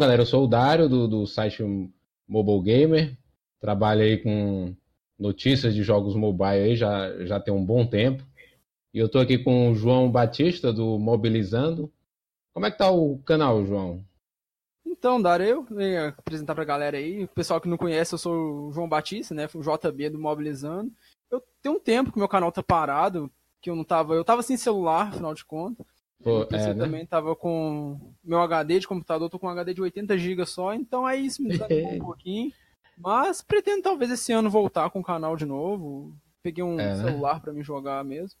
Galera, eu sou o Dário do, do site Mobile Gamer. Trabalho aí com notícias de jogos mobile aí já, já tem um bom tempo. E eu tô aqui com o João Batista do Mobilizando. Como é que tá o canal, João? Então, Dário, eu venho apresentar pra galera aí. O pessoal que não conhece, eu sou o João Batista, né? O JB do Mobilizando. Eu tenho um tempo que meu canal tá parado, que eu não tava. Eu tava sem celular, afinal de contas. Pô, é, né? também tava com meu HD de computador, tô com um HD de 80 GB só, então é isso, me desanimou um pouquinho. Mas pretendo talvez esse ano voltar com o canal de novo. Peguei um É, né? celular pra me jogar mesmo.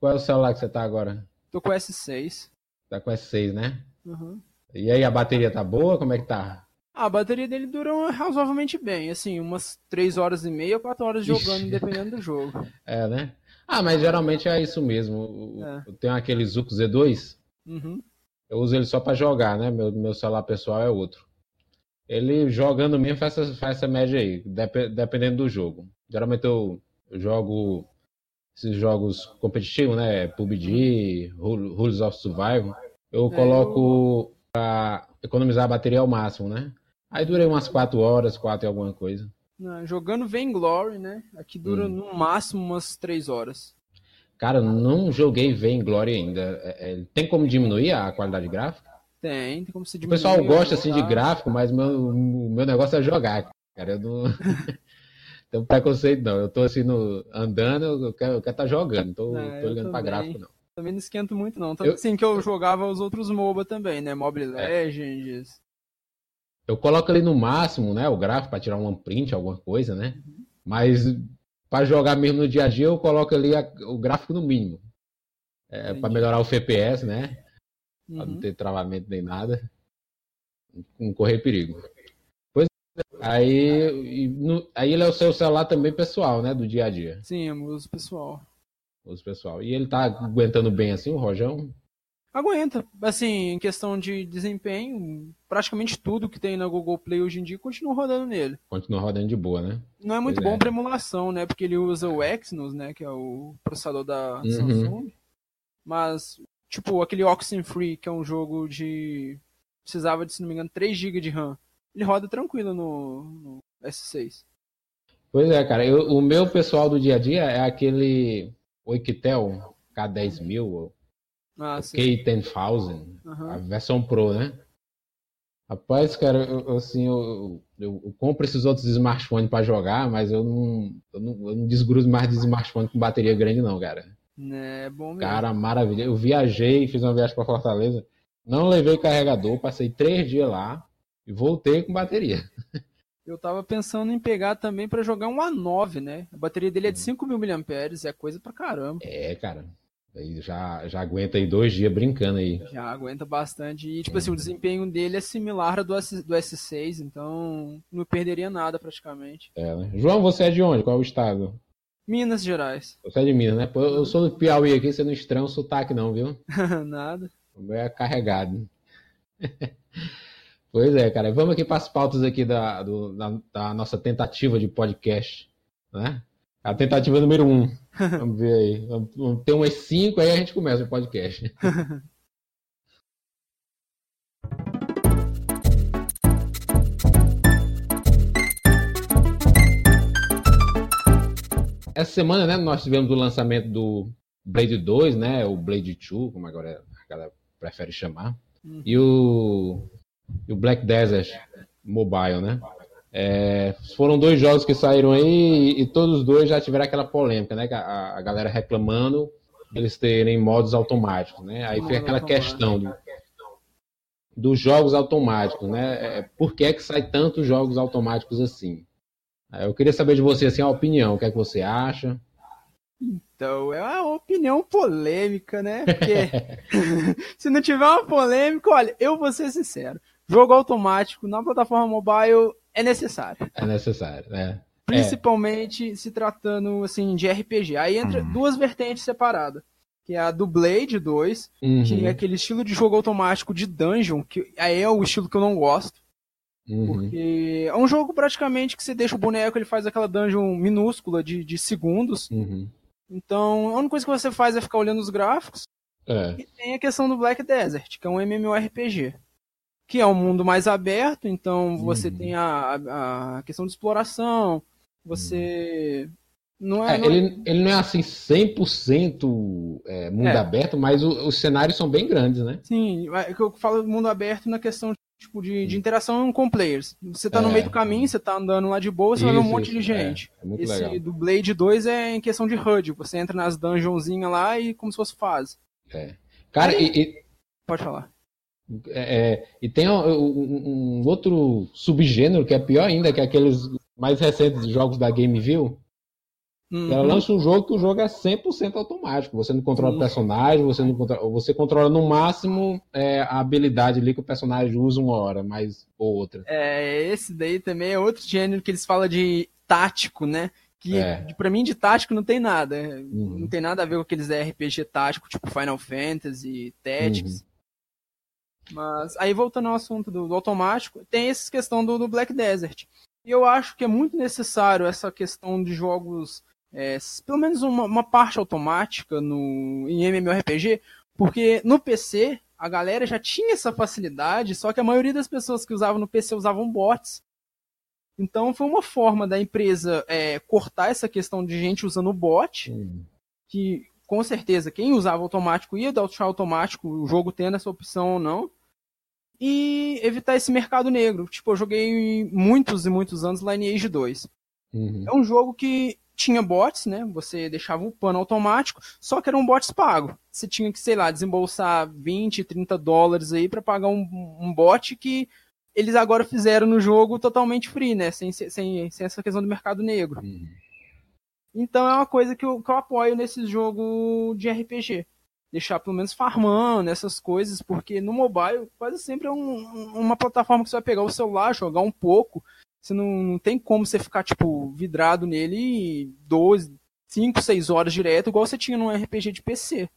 Qual é o celular que você tá agora? Tô com o S6. Tá com S6, né? Uhum. E aí, a bateria tá boa? Como é que tá? A bateria dele dura razoavelmente bem, assim, umas 3 horas e meia, 4 horas jogando, Ixi. dependendo do jogo. É, né? Ah, mas geralmente é isso mesmo. É. Eu tenho aquele Zuko Z2, Uhum. eu uso ele só pra jogar, né? Meu, meu celular pessoal é outro. Ele jogando mesmo faz essa, faz essa média aí, dep- dependendo do jogo. Geralmente eu, jogo esses jogos competitivos, né? PUBG, Rule- Rules of Survival. Eu É, coloco pra economizar a bateria ao máximo, né? Aí durei umas 4 horas, 4 e alguma coisa. Não, jogando Vainglory, né? Aqui dura Hum. no máximo umas 3 horas. Cara, não joguei Vainglory ainda. É- é- tem como diminuir a qualidade gráfica? Tem, tem como se O diminuir. pessoal gosta assim de gráfico, mas meu, o meu negócio é jogar, cara. Eu não tenho preconceito, não. Eu tô assim no, andando, eu quero estar tá jogando. Não tô, É, tô ligando pra gráfico, não. Também não esquento muito, não. Tanto Eu- assim que eu jogava os outros MOBA também, né? Mobile É. Legends. Eu coloco ali no máximo, né? O gráfico pra tirar um print, alguma coisa, né? Mas pra jogar mesmo no dia a dia, eu coloco ali a- o gráfico no mínimo. É, Entendi. melhorar o FPS, né? Pra não Uhum. ter travamento nem nada. Não correr perigo. Pois é. Aí, no- aí ele é o seu celular também pessoal, né? Do dia a dia. Sim, eu uso pessoal. Os pessoal. E ele tá aguentando bem assim, o Rojão? Aguenta. Assim, em questão de desempenho, praticamente tudo que tem na Google Play hoje em dia continua rodando nele. Continua rodando de boa, né? Não é muito Pois é. bom para emulação, né? Porque ele usa o Exynos, né? Que é o processador da Uhum. Samsung. Mas, tipo, aquele Oxenfree, que é um jogo de. Precisava de, se não me engano, 3 GB de RAM. Ele roda tranquilo no, no S6. Pois é, cara. eu- o meu pessoal do dia a dia é aquele Oiketel K10000, Ah, sim. K10000, Aham. a versão Pro, né? Rapaz, cara, eu, assim, eu, eu, eu compro esses outros smartphones pra jogar, mas eu não, eu não, eu não desgrudo mais de smartphone com bateria grande, não, cara. É bom mesmo. Cara, maravilha. Eu viajei, fiz uma viagem pra Fortaleza, não levei carregador, passei três dias lá e voltei com bateria. Eu tava pensando em pegar também pra jogar um A9, né? A bateria dele Uhum. é de 5.000 mAh, é coisa pra caramba. É, cara. Aí já, já aguenta aí dois dias brincando aí. Já aguenta bastante. E, tipo Uhum. assim, o desempenho dele é similar ao do, S, do S6, então não perderia nada praticamente. É, né? João, você é de onde? Qual é o estado? Minas Gerais. Você é de Minas, né? Pô, eu sou do Piauí aqui, você não estranha o sotaque não, viu? nada. O meu é carregado. pois é, cara. Vamos aqui para as pautas aqui da, do- da, da nossa tentativa de podcast, né? A tentativa número um. Vamos ver aí. Ter umas cinco, aí a gente começa o podcast. Essa semana, né, nós tivemos o lançamento do Blade 2, né? O Blade 2, como agora a galera prefere chamar. Uhum. E o, e o Black Desert Mobile, né? É, foram dois jogos que saíram aí e, e todos os dois já tiveram aquela polêmica, né? A, a galera reclamando deles terem modos automáticos, né? Aí fica aquela questão do- dos jogos automáticos, né? É, por que é que sai tantos jogos automáticos assim? Aí Eu queria saber de você assim a opinião, o que é que você acha? Então, é uma opinião polêmica, né? Porque se não tiver uma polêmica, olha, eu vou ser sincero. Jogo automático na plataforma mobile é necessário. É necessário, né? Principalmente se tratando assim de RPG. Aí entra Uhum. duas vertentes separadas. Que é a do Blade 2, Uhum, que é aquele estilo de jogo automático de dungeon, que aí é o estilo que eu não gosto. uhum. Porque é um jogo praticamente que você deixa o boneco, ele faz aquela dungeon minúscula de, de segundos. Uhum. Então, a única coisa que você faz é ficar olhando os gráficos. É. E tem a questão do Black Desert, que é um MMORPG. Que é um mundo mais aberto, então você uhum. tem a, a questão de exploração, você. Uhum. Não é, é, não é... Ele, ele não é assim 100% é, mundo é. aberto, mas o, os cenários são bem grandes, né? Sim, é que eu falo mundo aberto na questão tipo, de, de interação com players. Você tá no é. meio do caminho, você tá andando lá de boa, você isso, vai ver um monte isso, de gente. Esse legal. do Blade 2 é em questão de HUD. Você entra nas dungeonzinhas lá e como se fosse fase. É. Cara, Aí, e, Pode falar. É, e tem um, um, um, outro subgênero que é pior ainda, que é aqueles mais recentes jogos da GameView. Uhum. Ela lança um jogo que o jogo é 100% automático. Você não controla o personagem, você não controla, você controla no máximo é, a habilidade ali que o personagem usa uma hora, mais ou outra. É, esse daí também é outro gênero que eles falam de tático, né? Que é. para mim de tático não tem nada. Uhum. Não tem nada a ver com aqueles RPG tático, tipo Final Fantasy, Tactics. Uhum. Mas aí voltando ao assunto do, do automático, tem essa questão do, do, Black Desert. E eu acho que é muito necessário essa questão de jogos, é, pelo menos uma, uma, parte automática no, em MMORPG, porque no PC a galera já tinha essa facilidade, só que a maioria das pessoas que usavam no PC usavam bots. Então foi uma forma da empresa é, cortar essa questão de gente usando bot, que com certeza, quem usava automático ia dar o tchau automático, o jogo tendo essa opção ou não. E evitar esse mercado negro. Tipo, eu joguei muitos e muitos anos Lineage 2. Uhum. É um jogo que tinha bots, né? Você deixava o pano automático, só que eram bots pagos. Você tinha que, sei lá, desembolsar 20, 30 dólares aí para pagar um, um bot que eles agora fizeram no jogo totalmente free, né? Sem, sem, sem essa questão do mercado negro. Uhum. Então é uma coisa que eu, que eu apoio nesse jogo de RPG. Deixar pelo menos farmando essas coisas, porque no mobile quase sempre é um, uma plataforma que você vai pegar o celular, jogar um pouco. Você não, não tem como você ficar, tipo, vidrado nele 12, 5, 6 horas direto, igual você tinha no RPG de PC.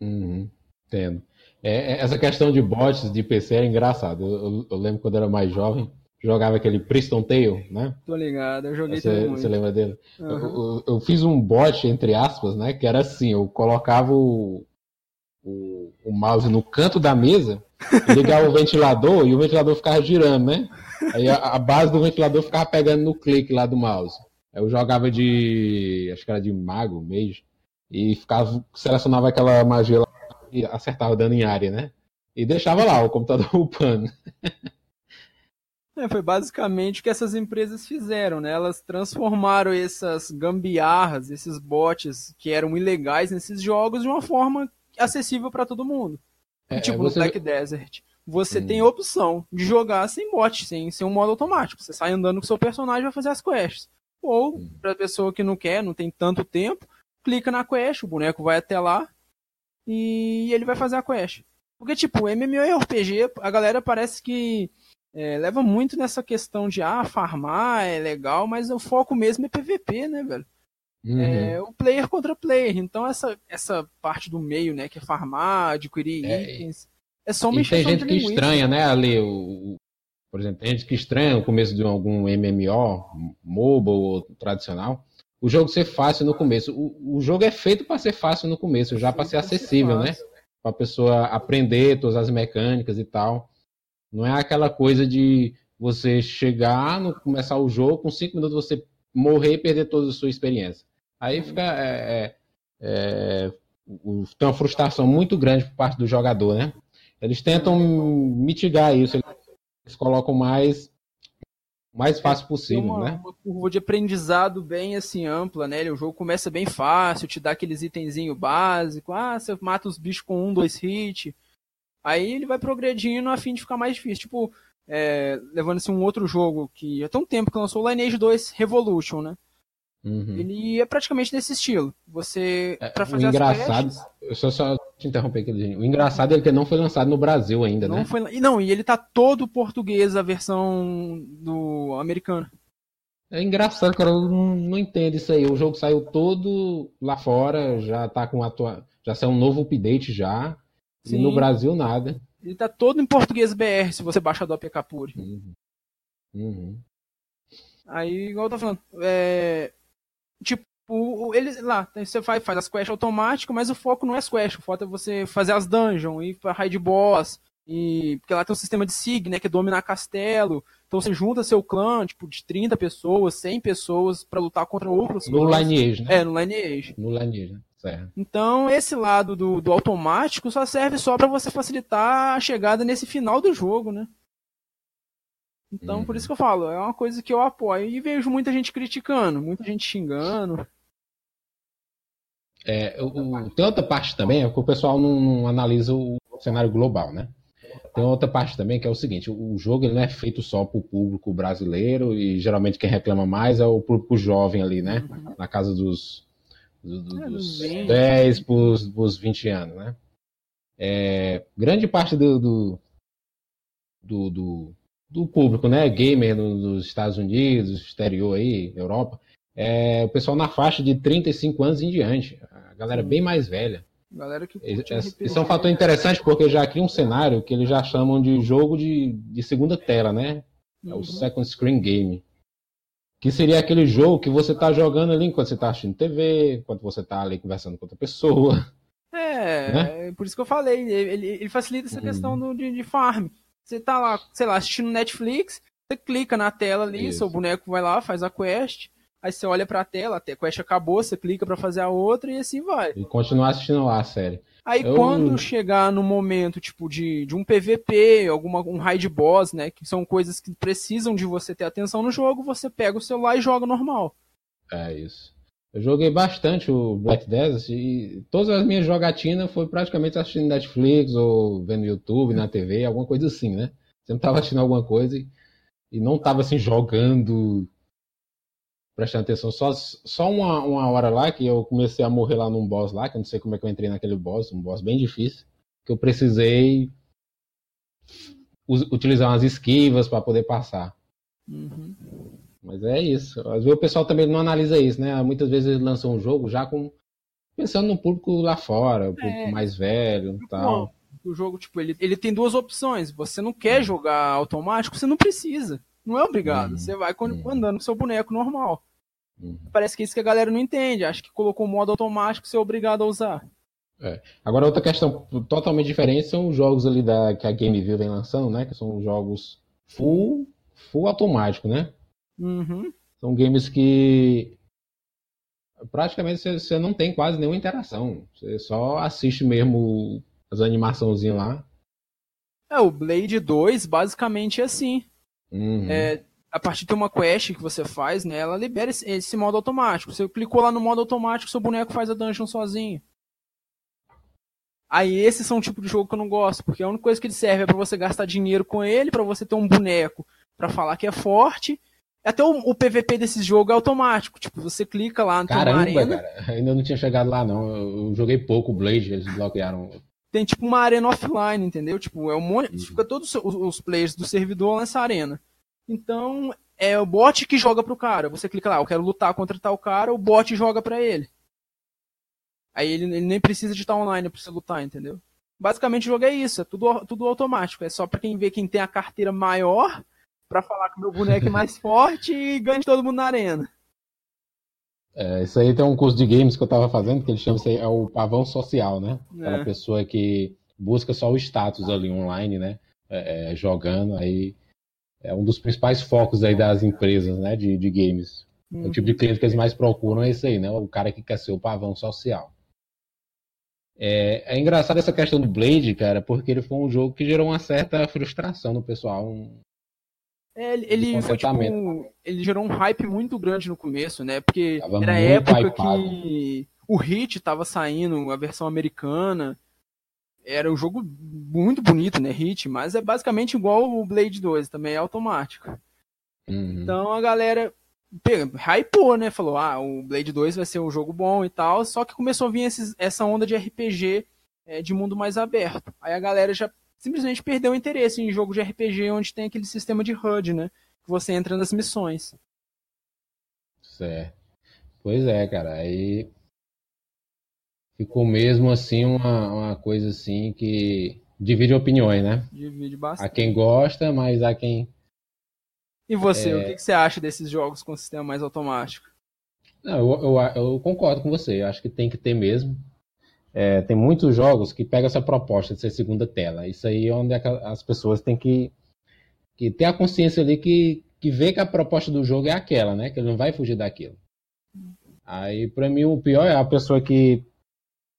Uhum, entendo. É, é, essa questão de bots de PC é engraçado. Eu, eu, eu, lembro quando eu era mais jovem, jogava aquele Priston Tale, né? Tô ligado, eu joguei você, também. Você lembra dele? Uhum. Eu, eu, eu, fiz um bot, entre aspas, né? Que era assim, eu colocava o, o, o mouse no canto da mesa, ligava o ventilador e o ventilador ficava girando, né? Aí a, a, base do ventilador ficava pegando no clique lá do mouse. Eu jogava de. acho que era de mago, mage, e ficava, selecionava aquela magia lá e acertava dano em área, né? E deixava lá o computador upando. É, foi basicamente o que essas empresas fizeram, né? Elas transformaram essas gambiarras, esses bots que eram ilegais nesses jogos de uma forma acessível para todo mundo. É, tipo você... no Black Desert. Você hum. tem a opção de jogar sem bot, sem, sem um modo automático. Você sai andando com seu personagem e vai fazer as quests. Ou, hum. pra pessoa que não quer, não tem tanto tempo, clica na quest, o boneco vai até lá e ele vai fazer a quest. Porque, tipo, MMORPG, a galera parece que é, leva muito nessa questão de ah, farmar é legal, mas o foco mesmo é PVP, né, velho? Uhum. É o player contra player. Então essa, essa parte do meio, né, que é farmar, adquirir é, itens, é só uma Tem gente que estranha, né, ali, o, por exemplo, tem gente que estranha o começo de algum MMO, mobile ou tradicional, o jogo ser fácil no começo. O, o jogo é feito para ser fácil no começo, já para ser acessível, ser né? Para a pessoa aprender todas as mecânicas e tal. Não é aquela coisa de você chegar, no, começar o jogo, com cinco minutos você morrer e perder toda a sua experiência. Aí fica. É, é, é, tem uma frustração muito grande por parte do jogador, né? Eles tentam mitigar isso, eles colocam mais mais fácil possível, uma, né? Uma curva de aprendizado bem assim ampla, né? O jogo começa bem fácil, te dá aqueles itenzinho básico, ah, você mata os bichos com um, dois hits, Aí ele vai progredindo a fim de ficar mais difícil. Tipo, é, levando-se um outro jogo que há tão tempo que lançou o Lineage 2 Revolution, né? Uhum. Ele é praticamente desse estilo. Você, é, para fazer o engraçado, eu só, só te interromper aqui, o engraçado é que não foi lançado no Brasil ainda, não né? Foi, e não, e ele tá todo português a versão do americano. É engraçado, cara, eu não, não entendo isso aí. O jogo saiu todo lá fora, já tá com atua... já saiu um novo update já. Sim. E no Brasil, nada. Ele tá todo em português BR, se você baixar do APK Pure. Uhum. Uhum. Aí, igual eu tô falando, é... tipo, ele lá, você faz, faz as quests automáticas, mas o foco não é as quests, o foco é você fazer as dungeons, ir pra raid boss, E, porque lá tem um sistema de SIG, né, que é dominar castelo. Então você junta seu clã, tipo, de 30 pessoas, 100 pessoas para lutar contra outros No clãs. Lineage, né? É, no Lineage. No Lineage, né? Certo. Então, esse lado do, do automático só serve só para você facilitar a chegada nesse final do jogo, né? Então, por Uhum. isso que eu falo, é uma coisa que eu apoio e vejo muita gente criticando, muita gente xingando. É, o- tem outra parte também, é que o pessoal não, não analisa o cenário global, né? Tem outra parte também que é o seguinte: o o jogo ele não é feito só para o público brasileiro e geralmente quem reclama mais é o público jovem ali, né? Na casa dos, do- do- É, dos dos 20. 10 para os 20 anos, né? É, grande parte do, do, do, do- público, né? Gamer no- nos Estados Unidos, exterior aí, Europa, é o pessoal na faixa de 35 anos em diante. A galera bem mais velha. Galera que esse é um fator interessante porque já cria um cenário que eles já chamam de jogo de, de segunda tela, né? É o Uhum. Second Screen Game. Que seria aquele jogo que você tá jogando ali enquanto você tá assistindo TV, enquanto você tá ali conversando com outra pessoa. É, Né? é por isso que eu falei, ele, ele facilita essa Uhum. questão do, de, de farm. Você tá lá, sei lá, assistindo Netflix, você clica na tela ali, Isso. seu boneco vai lá, faz a quest, aí você olha pra tela, a te- quest acabou, você clica pra fazer a outra e assim vai. E continuar assistindo lá a série. Aí Eu- quando chegar no momento, tipo, de, de um PVP, alguma, um raid boss, né, que são coisas que precisam de você ter atenção no jogo, você pega o celular e joga normal. É isso. Eu joguei bastante o Black Desert e todas as minhas jogatinas foi praticamente assistindo Netflix ou vendo YouTube, na TV, alguma coisa assim, né? Sempre tava assistindo alguma coisa e, e não tava assim jogando, prestando atenção. Só, só uma, uma hora lá que eu comecei a morrer lá num boss lá, que eu não sei como é que eu entrei naquele boss, um boss bem difícil, que eu precisei utilizar umas esquivas para poder passar. Uhum. Mas é isso. Às vezes o pessoal também não analisa isso, né? Muitas vezes eles lançam um jogo já com pensando no público lá fora, o público É. mais velho e tal. Bom, o jogo, tipo, ele, ele tem duas opções. Você não Hum. quer jogar automático, você não precisa. Não é obrigado. Uhum. Você vai Uhum. andando com seu boneco normal. Uhum. Parece que é isso que a galera não entende. Acha que colocou o modo automático, você é obrigado a usar. Agora outra questão totalmente diferente são os jogos ali da que a GameView vem lançando, né? Que são jogos full full automático, né? Uhum. São games que praticamente você, você não tem quase nenhuma interação. Você só assiste mesmo as animaçãozinhas lá. É, o Blade 2 basicamente é assim. Uhum. É, a partir de uma quest que você faz, né, ela libera esse, esse modo automático. Você clicou lá no modo automático, seu boneco faz a dungeon sozinho. Aí esses são o tipo de jogo que eu não gosto, porque a única coisa que ele serve é pra você gastar dinheiro com ele, pra você ter um boneco pra falar que é forte. Até o, o PVP desse jogo é automático, tipo, você clica lá no Caramba, arena, cara. Ainda não tinha chegado lá, não. Eu joguei pouco o Blade, eles bloquearam. tem tipo uma arena offline, entendeu? Tipo, é um monte, Uhum. fica todos os, os players do servidor nessa arena. Então, é o bot que joga pro cara. Você clica lá, eu quero lutar contra tal cara, o bot joga pra ele. Aí ele, ele nem precisa de estar online pra você lutar, entendeu? Basicamente o jogo é isso, é tudo, tudo automático. É só pra quem vê quem tem a carteira maior pra falar que meu boneco é mais forte e ganha todo mundo na arena. É, isso aí tem um curso de games que eu tava fazendo, que ele chama isso aí, é o pavão social, né? Aquela É. pessoa que busca só o status ali online, né? É, é, jogando, aí é um dos principais focos aí das empresas, né? De, de games. Hum. O tipo de cliente que eles mais procuram é esse aí, né? O cara que quer ser o pavão social. É, é engraçado essa questão do Blade, cara, porque ele foi um jogo que gerou uma certa frustração no pessoal. Um- É, ele, ele foi, tipo, ele gerou um hype muito grande no começo, né? Porque Tava era época hypado. que o Hit tava saindo, a versão americana. Era um jogo muito bonito, né? Hit, mas é basicamente igual o Blade 2, também é automático. Uhum. Então a galera pega, hypou, né? Falou, ah, o Blade 2 vai ser um jogo bom e tal. Só que começou a vir esses- essa onda de RPG é, de mundo mais aberto. Aí a galera já simplesmente perdeu o interesse em jogo de RPG onde tem aquele sistema de HUD, né? Que você entra nas missões. Certo. Pois é, cara. Aí ficou mesmo assim uma, uma coisa assim que divide opiniões, né? Divide Há bastante. quem gosta, mas há quem. E você, É. o que, que você acha desses jogos com sistema mais automático? Não, eu, eu, eu concordo com você. Eu acho que tem que ter mesmo. é, tem muitos jogos que pegam essa proposta de ser segunda tela. Isso aí é onde as pessoas têm que, que ter a consciência ali que, que vê que a proposta do jogo é aquela, né? Que ele não vai fugir daquilo. Aí, para mim, o pior é a pessoa que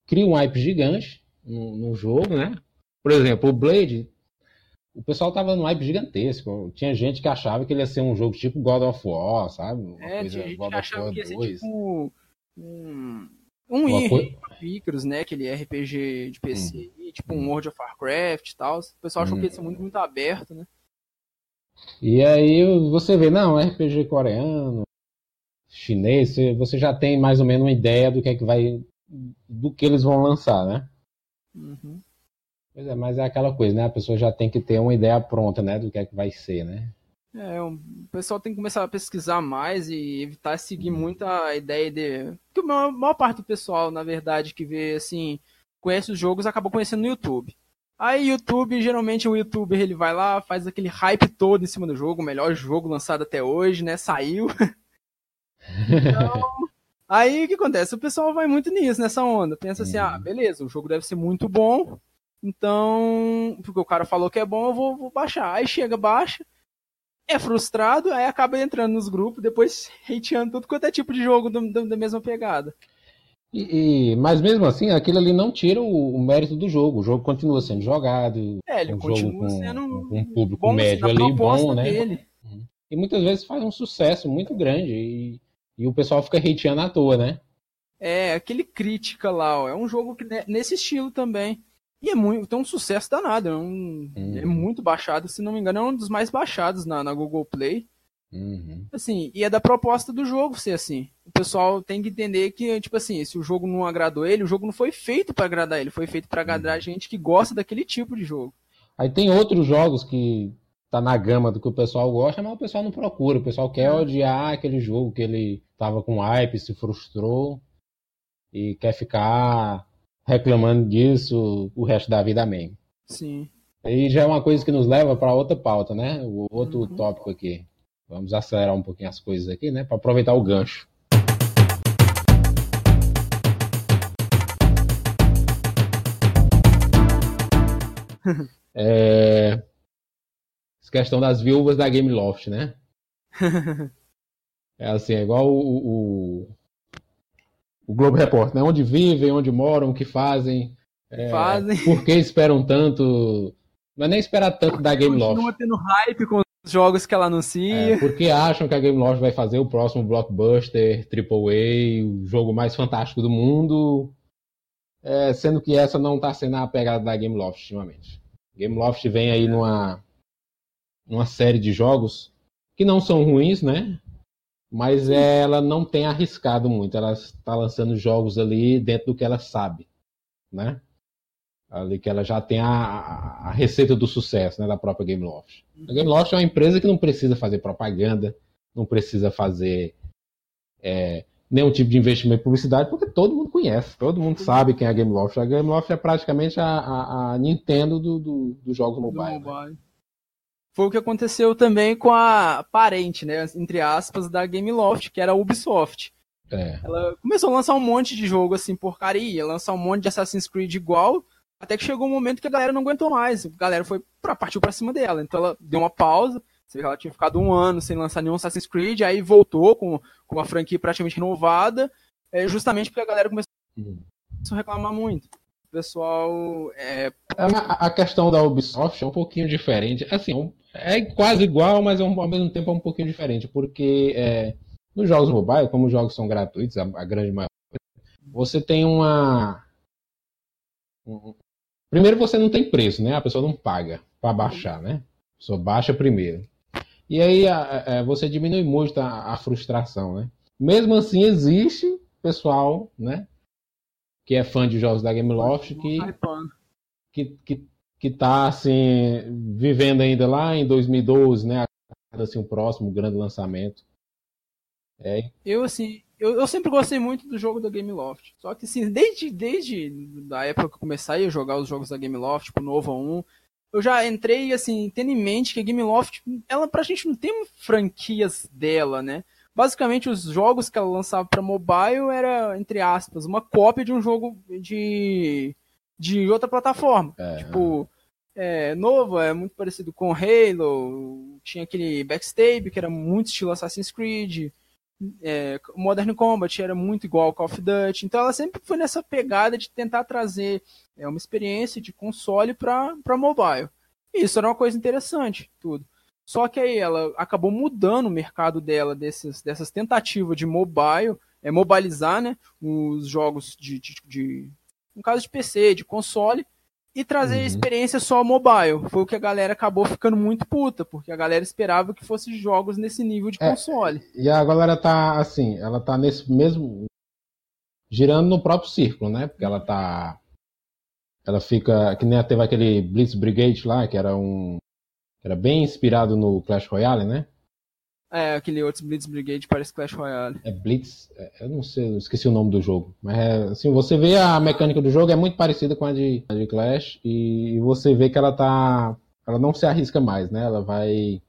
cria um hype gigante no, no jogo, né? Por exemplo, o Blade, o pessoal tava no hype gigantesco. Tinha gente que achava que ele ia ser um jogo tipo God of War, sabe? Uma é, coisa, tinha gente God que achava que ia ser tipo um, um. Icarus, né? Aquele RPG de PC, hum. tipo um World of Warcraft e tal. O pessoal achou hum. que ia ser muito, muito aberto, né? E aí você vê, não, RPG coreano, chinês, você já tem mais ou menos uma ideia do que é que vai. Do que eles vão lançar, né? Uhum. Pois é, mas é aquela coisa, né? A pessoa já tem que ter uma ideia pronta, né? Do que é que vai ser, né? É, o pessoal tem que começar a pesquisar mais e evitar seguir muito a ideia de. Porque a maior, parte do pessoal, na verdade, que vê assim, conhece os jogos, acaba conhecendo no YouTube. Aí YouTube, geralmente o youtuber ele vai lá, faz aquele hype todo em cima do jogo, o melhor jogo lançado até hoje, né? Saiu. então, aí o que acontece? O pessoal vai muito nisso, nessa onda. Pensa assim, ah, uhum. beleza, o jogo deve ser muito bom, então, porque o cara falou que é bom, eu vou, vou baixar. Aí chega, baixa, é frustrado, aí acaba entrando nos grupos, depois hateando tudo quanto é tipo de jogo do, do, da mesma pegada. E, e, mas mesmo assim, aquilo ali não tira o, o, mérito do jogo. O jogo continua sendo jogado. É, ele um continua sendo um, um público bom, médio ali, bom, né? Dele. Uhum. E muitas vezes faz um sucesso muito grande. E, e o pessoal fica hateando à toa, né? É, aquele crítica lá, ó, é um jogo que nesse estilo também. E é muito, tem um sucesso danado. É, um, uhum. é, muito baixado, se não me engano, é um dos mais baixados na, na Google Play. Uhum. Assim, e é da proposta do jogo ser assim. O pessoal tem que entender que, tipo assim, se o jogo não agradou ele, o jogo não foi feito para agradar ele, foi feito para agradar uhum. gente que gosta daquele tipo de jogo. Aí tem outros jogos que tá na gama do que o pessoal gosta, mas o pessoal não procura. O pessoal quer uhum. odiar aquele jogo que ele tava com hype, se frustrou e quer ficar reclamando disso o resto da vida mesmo. Sim. E já é uma coisa que nos leva para outra pauta, né? O outro uhum. tópico aqui. Vamos acelerar um pouquinho as coisas aqui, né? Para aproveitar o gancho. é... Questão das viúvas da Game Loft, né? é assim, é igual o, o, o Globo Repórter, né? Onde vivem, onde moram, o que fazem. É, fazem. Por que esperam tanto? Não é nem esperar tanto da Game Loft. Continua tendo hype com os jogos que ela anuncia. É, porque acham que a Game Loft vai fazer o próximo blockbuster, AAA, o jogo mais fantástico do mundo. É, sendo que essa não está sendo a pegada da Game Loft ultimamente. Game Loft vem aí numa, numa série de jogos que não são ruins, né? mas ela não tem arriscado muito. Ela está lançando jogos ali dentro do que ela sabe, né? Ali que ela já tem a, a, receita do sucesso, né, da própria Gameloft. A Gameloft é uma empresa que não precisa fazer propaganda, não precisa fazer é, nenhum tipo de investimento em publicidade, porque todo mundo conhece, todo mundo sabe quem é a Gameloft. A Gameloft é praticamente a, a, a Nintendo dos do, do jogos mobile. Do mobile. Né? Foi o que aconteceu também com a parente, né, entre aspas, da Gameloft, que era a Ubisoft. É. Ela começou a lançar um monte de jogo assim, porcaria, lançar um monte de Assassin's Creed igual, até que chegou um momento que a galera não aguentou mais. A galera foi pra, partiu pra cima dela. Então ela deu uma pausa. Ela tinha ficado um ano sem lançar nenhum Assassin's Creed, aí voltou com, com uma franquia praticamente renovada, é, justamente porque a galera começou hum. a reclamar muito. Pessoal. É... A, a, questão da Ubisoft é um pouquinho diferente. Assim, é quase igual, mas é ao mesmo tempo é um pouquinho diferente, porque é, nos jogos mobile, como os jogos são gratuitos, a, a grande maioria, você tem uma. Um, primeiro você não tem preço, né? A pessoa não paga para baixar, né? A pessoa baixa primeiro. E aí a, a, você diminui muito a, frustração, né? Mesmo assim, existe pessoal, né? Que é fã de jogos da Gameloft que, que, que que está assim vivendo ainda lá em 2012, né? Assim, o próximo grande lançamento. É. Eu assim, eu, eu sempre gostei muito do jogo da Gameloft. Só que assim, desde desde da época que eu comecei a jogar os jogos da Gameloft, tipo Nova 1, eu já entrei assim, tendo em mente que a Gameloft, ela pra gente não tem franquias dela, né? Basicamente os jogos que ela lançava para mobile era, entre aspas, uma cópia de um jogo de, de outra plataforma. É. Tipo, é, novo, é muito parecido com Halo, tinha aquele Backstab, que era muito estilo Assassin's Creed, é, Modern Combat era muito igual ao Call of Duty, então ela sempre foi nessa pegada de tentar trazer é, uma experiência de console para mobile. E isso era uma coisa interessante, tudo. Só que aí ela acabou mudando o mercado dela desses, dessas tentativas de mobile, é, mobilizar né, os jogos de, de, de, no caso de PC, de console, e trazer uhum. experiência só mobile. Foi o que a galera acabou ficando muito puta, porque a galera esperava que fosse jogos nesse nível de é, console. E a galera tá assim, ela tá nesse mesmo girando no próprio círculo, né? Porque ela tá ela fica que nem teve aquele Blitz Brigade lá, que era um era bem inspirado no Clash Royale, né? É, aquele outro Blitz Brigade parece Clash Royale. É Blitz, é, eu não sei, eu esqueci o nome do jogo. Mas é, assim, você vê a mecânica do jogo é muito parecida com a de, a de Clash e você vê que ela tá. Ela não se arrisca mais, né? Ela vai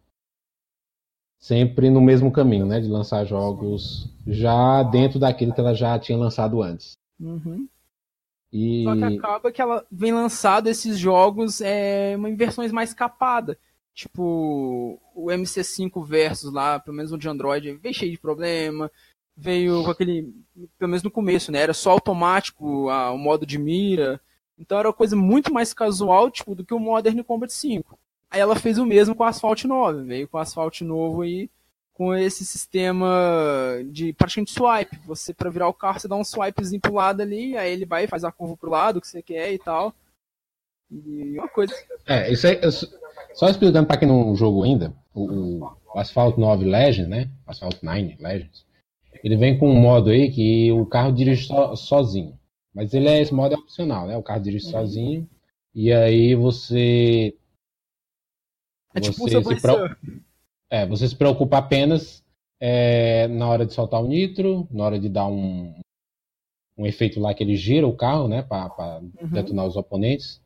sempre no mesmo caminho, né? De lançar jogos já dentro daquilo que ela já tinha lançado antes. Uhum. E... Só que acaba que ela vem lançado esses jogos é, em versões mais capadas. Tipo, o MC5 Versus lá, pelo menos o de Android, veio cheio de problema. Veio com aquele. Pelo menos no começo, né? Era só automático a, o modo de mira. Então era uma coisa muito mais casual, tipo, do que o Modern Combat 5. Aí ela fez o mesmo com o Asphalt 9. Veio com o Asphalt novo aí, com esse sistema de praticamente swipe. Você, para virar o carro, você dá um swipezinho pro lado ali, aí ele vai e faz a curva pro lado que você quer e tal. E uma coisa. É, isso aí. Só explicando para quem não jogou ainda, o, o Asphalt 9 Legends, né? Asphalt 9 Legends, ele vem com um modo aí que o carro dirige so, sozinho. Mas ele é esse modo é opcional, né? O carro dirige uhum. sozinho. E aí você. É tipo você, se pro... é, você se preocupa apenas é, na hora de soltar o nitro, na hora de dar um, um efeito lá que ele gira o carro, né? Para uhum. detonar os oponentes.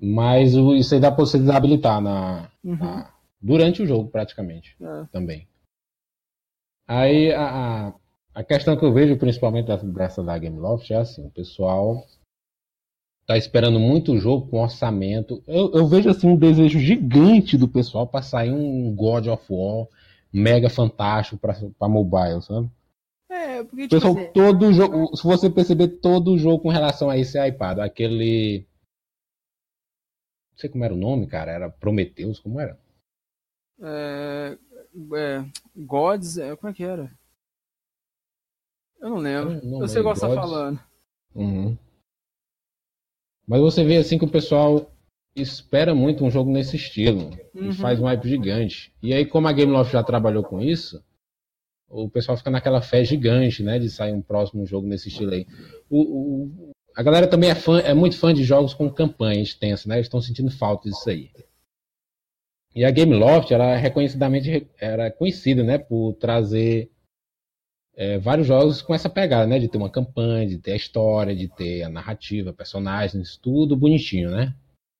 Mas isso aí dá pra você desabilitar na, uhum. na durante o jogo, praticamente. É. Também. Aí a, a questão que eu vejo, principalmente dessa da Gameloft, é assim, o pessoal tá esperando muito o jogo com orçamento. Eu, eu vejo assim um desejo gigante do pessoal para sair um God of War mega fantástico para mobile, sabe? É, porque tipo pessoal, assim... todo jogo, se você perceber todo o jogo com relação a esse iPad, aquele não sei como era o nome, cara. Era Prometheus, como era? É, é, Gods, é, como é que era? Eu não lembro. Eu sei o que você tá falando. Uhum. Mas você vê assim que o pessoal espera muito um jogo nesse estilo. Uhum. E faz um hype gigante. E aí, como a Gameloft já trabalhou com isso, o pessoal fica naquela fé gigante, né? De sair um próximo jogo nesse estilo aí. O, o, a galera também é, fã, é muito fã de jogos com campanha extensa, né? Eles estão sentindo falta disso aí. E a Gameloft, ela é reconhecidamente era conhecida, né, por trazer é, vários jogos com essa pegada, né, de ter uma campanha, de ter a história, de ter a narrativa, personagens, tudo bonitinho, né?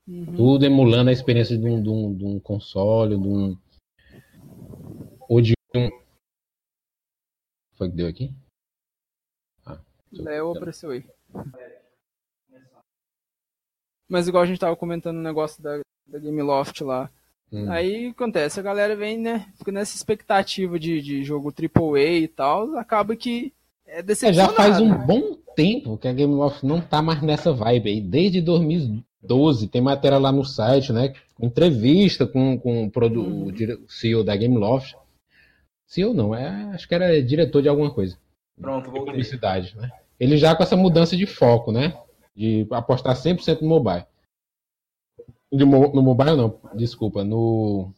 Uhum. Tudo emulando a experiência de um, de um, de um console, de um ou de um foi que deu aqui? Ah, Léo apareceu aí. Mas igual a gente tava comentando o negócio da, da Gameloft lá. Hum. Aí acontece, a galera vem, né? Fica nessa expectativa de, de jogo AAA e tal, acaba que é decepcionado. É, já faz um bom tempo que a Gameloft não tá mais nessa vibe aí. Desde 2012 tem matéria lá no site, né? Entrevista com, com o, produ, hum. o CEO da Gameloft. CEO não, é, acho que era diretor de alguma coisa. Pronto, voltei. Publicidade, né? Ele já com essa mudança de foco, né? De apostar 100% no mobile. De, no mobile não, desculpa, no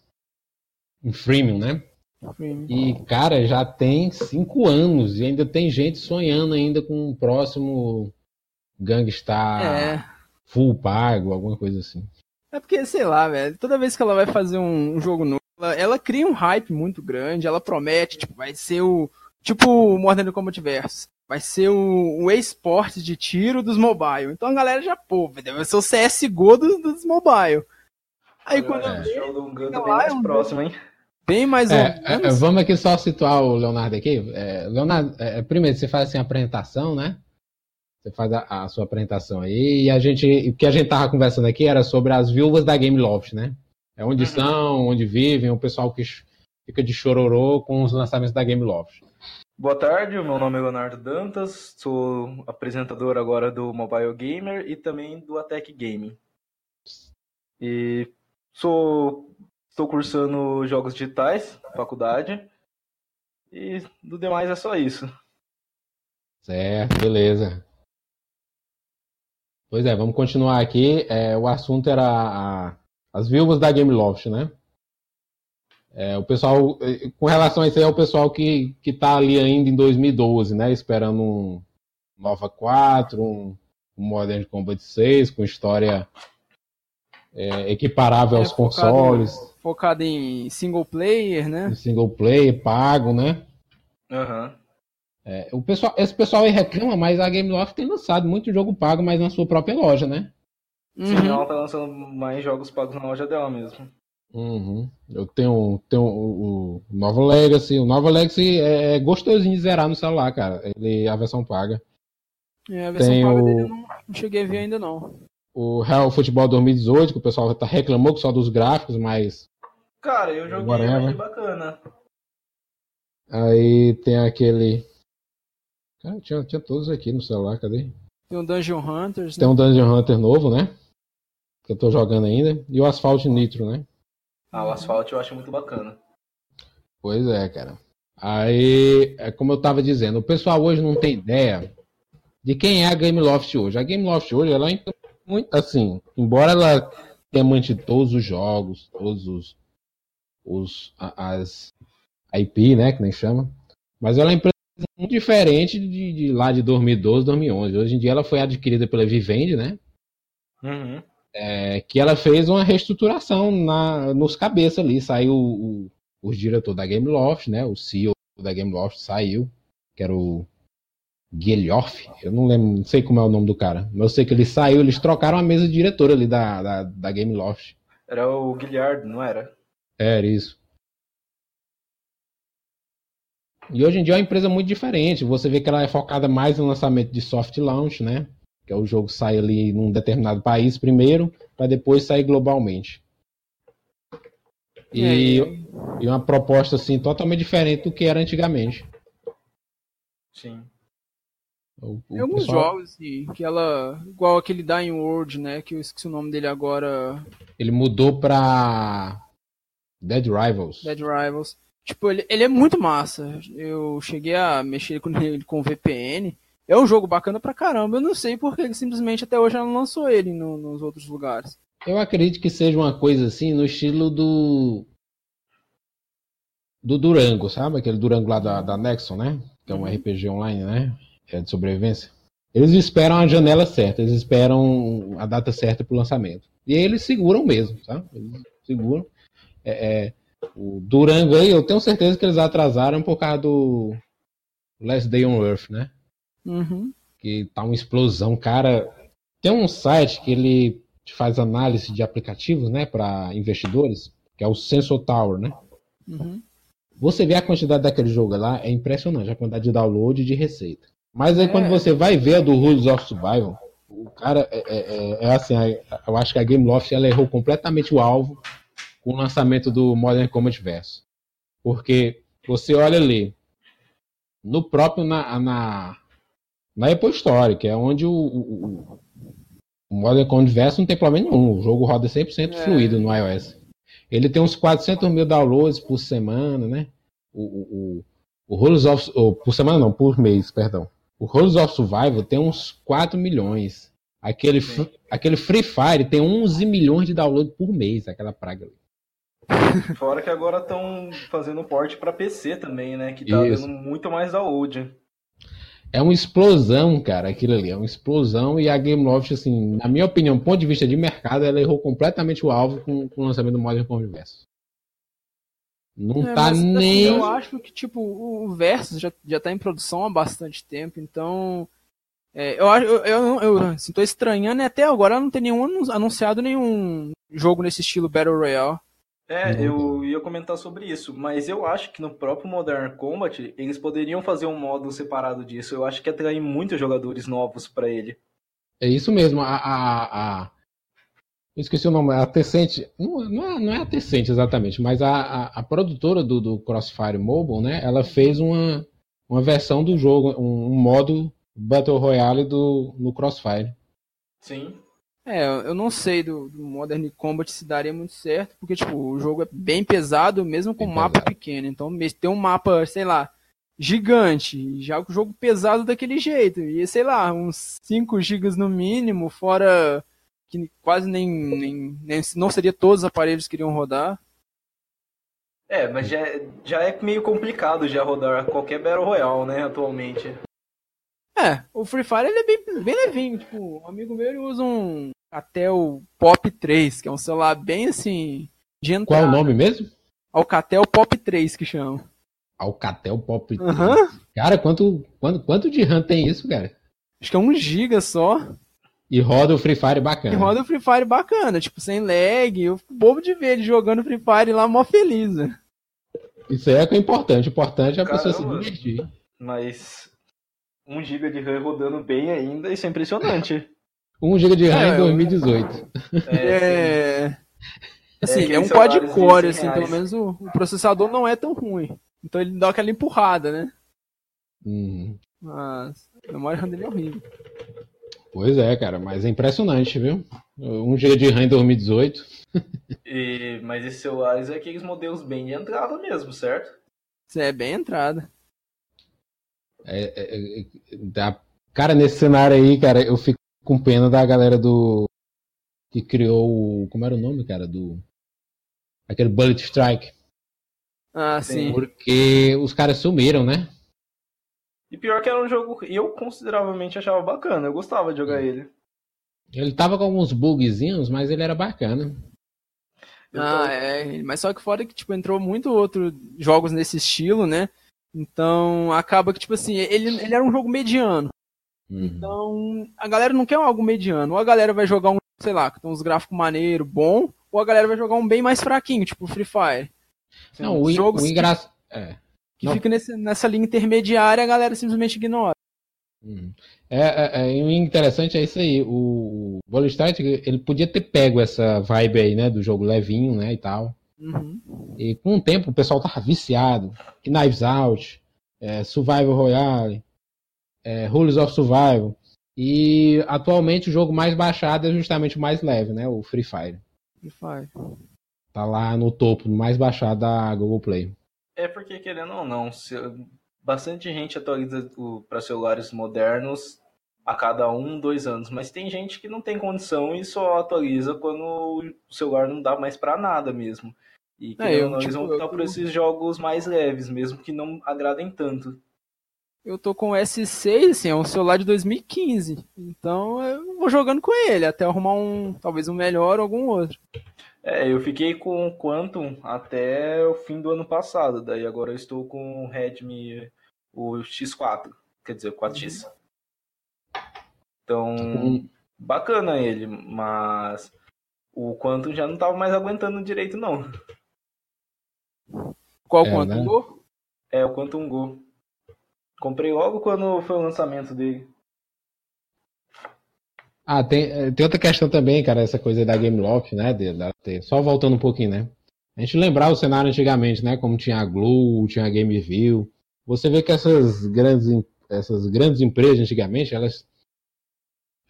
em freemium, né? E, cara, já tem cinco anos e ainda tem gente sonhando ainda com o próximo Gangstar é. full pago, alguma coisa assim. É porque, sei lá, velho, toda vez que ela vai fazer um, um jogo novo, ela, ela, cria um hype muito grande, ela promete, tipo, vai ser o. Tipo o Modern Combat Versus vai ser o, o esporte de tiro dos mobile. Então a galera já, pô, vai ser o CSGO dos, dos mobile. Aí quando é. do Guto bem mais próximo, hein? Bem mais é, é, Vamos aqui só situar o Leonardo aqui. É, Leonardo, é, primeiro, você faz assim a apresentação, né? Você faz a, a, sua apresentação aí. E a gente, o que a gente tava conversando aqui era sobre as viúvas da Game Loft, né? É onde uhum. são, onde vivem, o pessoal que fica de chororô com os lançamentos da Game Loft. Boa tarde, meu nome é Leonardo Dantas, sou apresentador agora do Mobile Gamer e também do Atec Gaming. E sou estou cursando jogos digitais, faculdade. E do demais é só isso. Certo, beleza. Pois é, vamos continuar aqui. É, o assunto era a, as viúvas da Gameloft, né? É, o pessoal, é, com relação a isso aí, é o pessoal que, que tá ali ainda em 2012, né? Esperando um Nova 4, um, um Modern Combat 6, com história é, equiparável é, aos focado, consoles. Focado em single player, né? Em single player, pago, né? Aham. Uhum. É, o pessoal, esse pessoal aí reclama, mas a Gameloft tem lançado muito jogo pago, mas na sua própria loja, né? Sim, uhum. ela tá lançando mais jogos pagos na loja dela mesmo. Uhum. Eu tenho, tenho o, o Nova Legacy. O Nova Legacy é, é gostosinho de zerar no celular, cara. Ele a versão paga. É, a versão Tem paga o... dele eu não, não cheguei a ver ainda não. O Real Futebol 2018, que o pessoal tá reclamou só dos gráficos, mas. Cara, eu joguei, Whatever. achei bacana. Aí tem aquele Cara, tinha, tinha todos aqui no celular, cadê? Tem um Dungeon Hunters. Tem né? um Dungeon Hunter novo, né? Que eu tô jogando ainda. E o Asphalt Nitro, né? Ah, o Asphalt eu acho muito bacana. Pois é, cara. Aí, é como eu tava dizendo, o pessoal hoje não tem ideia de quem é a Gameloft hoje. A Gameloft hoje, ela é muito assim, embora ela tenha mantido todos os jogos, todos os, os as IP, né, que nem chama, mas ela é muito diferente de, de, lá de 2012, 2011. Hoje em dia ela foi adquirida pela Vivendi, né? Uhum. É, que ela fez uma reestruturação na, nos cabeças ali. Saiu o, o, diretor da Gameloft, né? O CEO da Gameloft saiu, que era o Guilhoff. Eu não lembro, não sei como é o nome do cara. Mas eu sei que ele saiu, eles trocaram a mesa de diretor ali da, da, da Gameloft. Era o Guilherme, não era? Era isso. E hoje em dia é uma empresa muito diferente. Você vê que ela é focada mais no lançamento de soft launch, né? Que é o jogo sai ali num determinado país primeiro, para depois sair globalmente. E, e, uma proposta assim totalmente diferente do que era antigamente. Sim. O, o alguns pessoal... jogos assim, que ela igual aquele Dying World, né? Que eu esqueci o nome dele agora. Ele mudou pra Dead Rivals. Dead Rivals. Tipo, ele, ele é muito massa. Eu cheguei a mexer com ele com VPN. É um jogo bacana pra caramba. Eu não sei porque ele simplesmente até hoje não lançou ele no, nos outros lugares. Eu acredito que seja uma coisa assim no estilo do. Do Durango, sabe? Aquele Durango lá da, da Nexon, né? Que é um uhum. RPG online, né? É de sobrevivência. Eles esperam a janela certa, eles esperam a data certa pro lançamento. E aí eles seguram mesmo, sabe? Eles seguram. É, é, o Durango aí, eu tenho certeza que eles atrasaram por causa do Last Day on Earth, né? Uhum. Que tá uma explosão. Cara, tem um site que ele faz análise de aplicativos, né, para investidores, que é o Sensor Tower, né? Uhum. Você vê a quantidade daquele jogo lá, é impressionante, a quantidade de download e de receita. Mas aí é. quando você vai ver a do Rules of Survival, o cara é, é, é, é assim, eu acho que a Gameloft ela errou completamente o alvo com o lançamento do Modern Combat Verso. Porque você olha ali, no próprio, na, na, na Apple Store, que é onde o, o, o Modern Combat Verso não tem problema nenhum, o jogo roda 100% é. fluido no iOS. Ele tem uns 400 mil downloads por semana, né? O, o, o Rules of... Oh, por semana não, por mês, perdão. O Rules of Survival tem uns 4 milhões. Aquele, aquele Free Fire tem 11 milhões de downloads por mês, aquela praga ali. Fora que agora estão fazendo porte para PC também, né? Que tá Isso. dando muito mais download. É uma explosão, cara, aquilo ali. É uma explosão e a Gameloft, assim, na minha opinião, do ponto de vista de mercado, ela errou completamente o alvo com, com o lançamento do Modern Combat Versus. Não é, tá mas, assim, nem. Assim, eu acho que, tipo, o Versus já, já tá em produção há bastante tempo, então. É, eu, eu, eu, eu assim, tô estranhando e até agora não tem nenhum anunciado nenhum jogo nesse estilo Battle Royale. É, eu ia comentar sobre isso, mas eu acho que no próprio Modern Combat eles poderiam fazer um modo separado disso. Eu acho que atrair muitos jogadores novos para ele. É isso mesmo, a, a, a... Eu esqueci o nome, a Tecente, não, não, é, não é a Tecente exatamente, mas a, a, a produtora do, do, Crossfire Mobile, né, ela fez uma, uma versão do jogo, um, um modo Battle Royale do, no Crossfire. Sim. É, eu não sei do, do, Modern Combat se daria muito certo, porque tipo, o jogo é bem pesado, mesmo com bem mapa pesado. pequeno. Então, ter um mapa, sei lá, gigante, já o jogo pesado daquele jeito. E sei lá, uns 5 GB no mínimo, fora que quase nem, nem, nem, não seria todos os aparelhos que iriam rodar. É, mas já, já é meio complicado já rodar qualquer Battle Royale, né, atualmente. É, o Free Fire ele é bem, bem levinho. Tipo, um amigo meu ele usa um Alcatel Pop 3, que é um celular bem assim. De entrada. Qual o nome mesmo? Alcatel Pop 3 que chama. Alcatel Pop 3. Uhum. Cara, quanto, quanto, quanto de RAM tem isso, cara? Acho que é um giga só. E roda o Free Fire bacana. E roda o Free Fire bacana, tipo, sem lag. Eu fico bobo de ver ele jogando Free Fire lá mó feliz. Né? Isso aí é que é importante. O importante é a Caramba, pessoa se divertir. Mas 1 GB de RAM rodando bem ainda, isso é impressionante. 1 GB de RAM é, em 2018. É. é... Assim, é, é um quad-core, assim, pelo menos o, o, processador não é tão ruim. Então ele dá aquela empurrada, né? Uhum. Mas a memória RAM dele é horrível. Pois é, cara, mas é impressionante, viu? 1 GB de RAM em 2018. E, mas esses celulares é aqueles modelos bem de entrada mesmo, certo? Isso é bem entrada. É, é, é, cara, nesse cenário aí, cara, eu fico com pena da galera do. que criou o. Como era o nome, cara? Do. Aquele Bullet Strike. Ah, sim. Porque os caras sumiram, né? E pior que era um jogo eu consideravelmente achava bacana, eu gostava de jogar ele. Ele tava com alguns bugzinhos, mas ele era bacana. Ah, é, mas só que fora que tipo entrou muito outros jogos nesse estilo, né? Então acaba que, tipo assim, ele, ele era um jogo mediano. Uhum. Então a galera não quer algo mediano. Ou a galera vai jogar um, sei lá, que tem uns gráficos maneiro, bom, ou a galera vai jogar um bem mais fraquinho, tipo Free Fire. Não, o, jogos o engraçado. É. Que fica nesse, nessa linha intermediária a galera simplesmente ignora. Uhum. É, é, é, o interessante é isso aí. O, o ele podia ter pego essa vibe aí, né, do jogo levinho, né, e tal. Uhum. E com o tempo o pessoal tava viciado. Knives Out, é, Survival Royale, é, Rules of Survival. E atualmente o jogo mais baixado é justamente o mais leve, né? O Free Fire. Free Fire. Tá lá no topo, mais baixado da Google Play. É porque, querendo ou não, bastante gente atualiza para celulares modernos a cada um, dois anos. Mas tem gente que não tem condição e só atualiza quando o celular não dá mais para nada mesmo. E que é, eu, não, tipo, eles vão optar eu... por esses jogos mais leves, mesmo que não agradem tanto. Eu tô com o S6, assim, é um celular de 2015. Então eu vou jogando com ele, até arrumar um, talvez um melhor ou algum outro. É, eu fiquei com o Quantum até o fim do ano passado. Daí agora eu estou com o Redmi o X4, quer dizer, o 4X. Uhum. Então, uhum. bacana ele, mas o Quantum já não tava mais aguentando direito, não. Qual é, Quantum né? Go? É, o Quantum Go. Comprei logo quando foi o lançamento dele. Ah, tem, eh, tem outra questão também, cara, essa coisa da Game Loft, né? De, de, só voltando um pouquinho, né? A gente lembrar o cenário antigamente, né? Como tinha a Glue, tinha a GameView. Você vê que essas grandes, essas grandes empresas antigamente, elas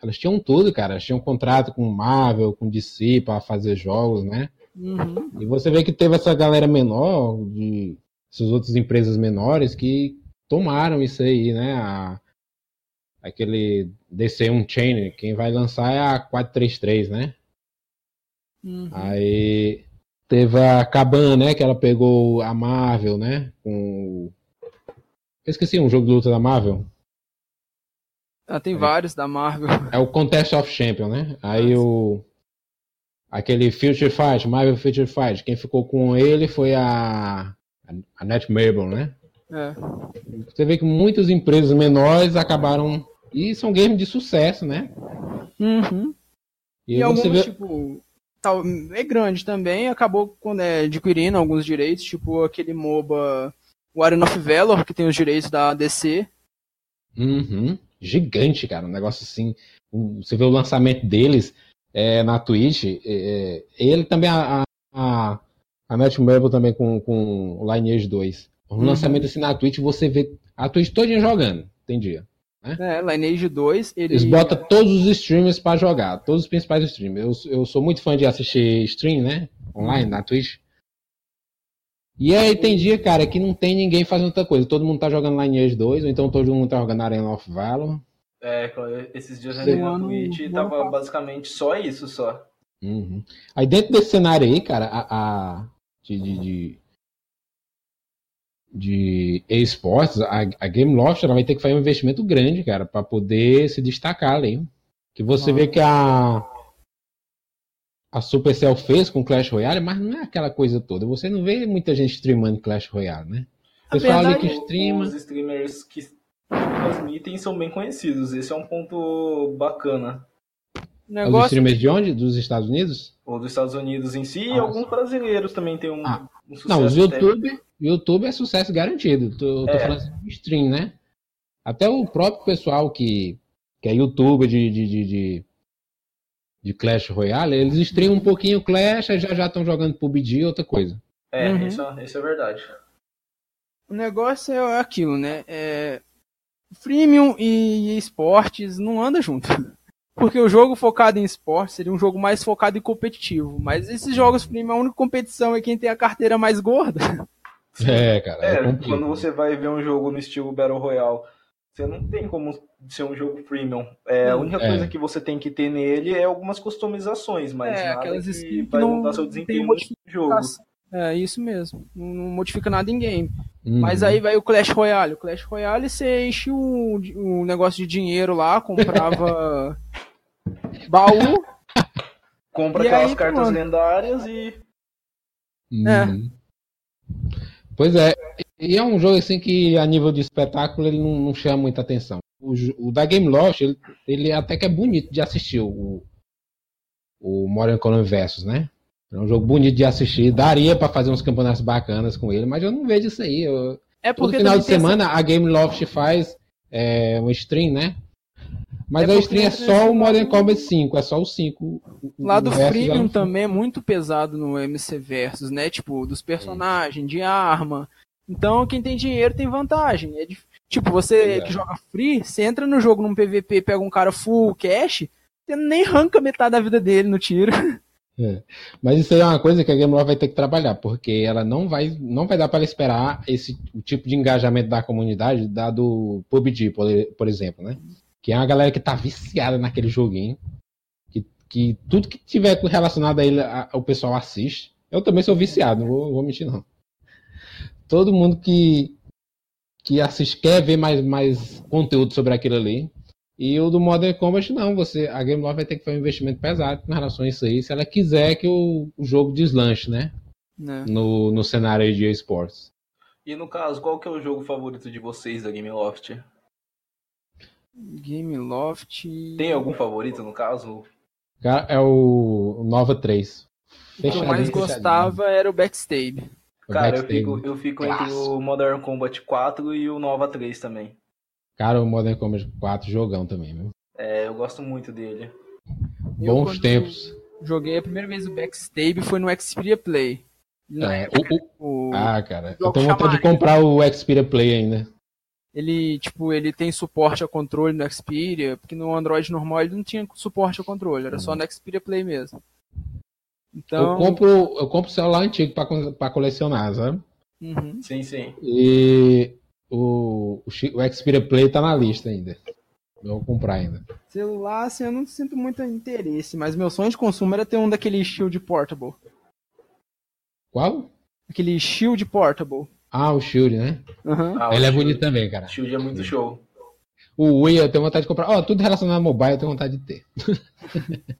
elas tinham tudo, cara. Elas tinham um contrato com Marvel, com DC para fazer jogos, né? Uhum. E você vê que teve essa galera menor, de essas outras empresas menores, que tomaram isso aí, né? A, aquele DC1 Chain, quem vai lançar é a 433, né? Uhum. Aí teve a Caban, né? Que ela pegou a Marvel, né? Com. Eu esqueci um jogo de luta da Marvel. Ah, tem vários da Marvel. É o Contest of Champion, né? Aí Nossa. o. Aquele Future Fight, Marvel Future Fight, quem ficou com ele foi a. A Net Marble, né? É. Você vê que muitas empresas menores acabaram. E são games de sucesso, né? Uhum. E, e alguns, vê... tipo, tal, é grande também, acabou quando é, adquirindo alguns direitos, tipo aquele MOBA, o Arena of Valor, que tem os direitos da DC. Uhum. Gigante, cara, um negócio assim. Você vê o lançamento deles é, na Twitch, é, é ele também, a, a, a Matt também com, com o Lineage 2. O uhum. lançamento assim na Twitch, você vê a Twitch todinha jogando, tem dia. Né? É, Lineage 2, ele... Eles botam todos os streamers para jogar, todos os principais streamers. Eu, eu sou muito fã de assistir stream, né? Online, na Twitch. E aí tem dia, cara, que não tem ninguém fazendo outra coisa. Todo mundo tá jogando Lineage 2, ou então todo mundo tá jogando Arena of Valor. É, esses dias eu na Twitch e tava basicamente só isso, só. Uhum. Aí dentro desse cenário aí, cara, a, a de, de, de, de esportes, a, a Game Loft ela vai ter que fazer um investimento grande, cara, para poder se destacar ali. Que você vê que a a Supercell fez com Clash Royale, mas não é aquela coisa toda. Você não vê muita gente streamando Clash Royale, né? O pessoal ali que streama. Os streamers que transmitem são bem conhecidos. Esse é um ponto bacana. Negócio... Os streamers de onde? Dos Estados Unidos? Ou dos Estados Unidos em si, e alguns brasileiros também tem um, ah. um sucesso. Não, os YouTube, YouTube é sucesso garantido. Tô, tô é. falando de stream, né? Até o próprio pessoal que, que é youtuber de, de, de, de, de Clash Royale, eles streamam um pouquinho Clash e já já estão jogando PUBG outra coisa. É, uhum. isso, isso é verdade. O negócio é aquilo, né? É... Freemium e esportes não andam junto. Porque o jogo focado em esporte seria um jogo mais focado em competitivo. Mas esses jogos premium, a única competição é quem tem a carteira mais gorda. É, cara. É, é quando você vai ver um jogo no estilo Battle Royale, você não tem como ser um jogo premium. É, a única é. coisa que você tem que ter nele é algumas customizações, mas é, nada que vai que mudar seu desempenho no jogo. É, isso mesmo. Não, não modifica nada em game. Uhum. Mas aí vai o Clash Royale. O Clash Royale você enche um, um negócio de dinheiro lá, comprava baú. Compra aquelas aí, cartas mano. lendárias e. Uhum. É. Pois é, e é um jogo assim que a nível de espetáculo ele não, não chama muita atenção. O, o, da Game Lost, ele, ele até que é bonito de assistir, o, o Modern Colony Versus, né? É um jogo bonito de assistir. Daria para fazer uns campeonatos bacanas com ele, mas eu não vejo isso aí. Eu... É porque no final de semana essa... a Game Loft faz é, um stream, né? Mas é a stream é só o Modern Combat 5, é só o 5. Lá do Freemium também é muito pesado no MC Versus, né? Tipo, dos personagens, de arma. Então quem tem dinheiro tem vantagem. É de... Tipo, você que joga free, você entra no jogo num PVP, pega um cara full cash, você nem arranca metade da vida dele no tiro. É. Mas isso aí é uma coisa que a Game vai ter que trabalhar, porque ela não vai, não vai dar para esperar esse o tipo de engajamento da comunidade dado o PUBG, por, por exemplo, né? Que é uma galera que tá viciada naquele joguinho, que, que tudo que tiver relacionado a ele, a, o pessoal assiste. Eu também sou viciado, não vou, vou mentir não. Todo mundo que, que assiste quer ver mais, mais conteúdo sobre aquilo ali. E o do Modern Combat não, você, a Game Love vai ter que fazer um investimento pesado com relação a isso aí, se ela quiser que o, o jogo deslanche, né? É. No, no cenário de esportes. E no caso, qual que é o jogo favorito de vocês da Game Loft? Game Loft. Tem algum favorito no caso? É o Nova 3. O que eu mais gostava era o Backstab. Cara, eu fico, eu fico entre o Modern Combat 4 e o Nova 3 também. Cara, o Modern Combat 4 jogão também, viu? É, eu gosto muito dele. Bons tempos. Joguei a primeira vez o Backstab foi no Xperia Play. É, o, o, ah, cara, eu tenho vontade de comprar o Xperia Play ainda. Ele, tipo, ele tem suporte a controle no Xperia, porque no Android normal ele não tinha suporte a controle, era só no Xperia Play mesmo. Então... Eu compro, eu compro celular antigo para colecionar, sabe? Uhum. Sim, sim. E o, o, o Xperia Play tá na lista ainda. Eu vou comprar ainda. Celular, assim, eu não sinto muito interesse, mas meu sonho de consumo era ter um daquele Shield Portable. Qual? Aquele Shield Portable. Ah, o Shield, né? Uhum. Ah, Ele é bonito também, cara. Shield é muito show. O Wii eu tenho vontade de comprar. Ó, oh, tudo relacionado a mobile eu tenho vontade de ter.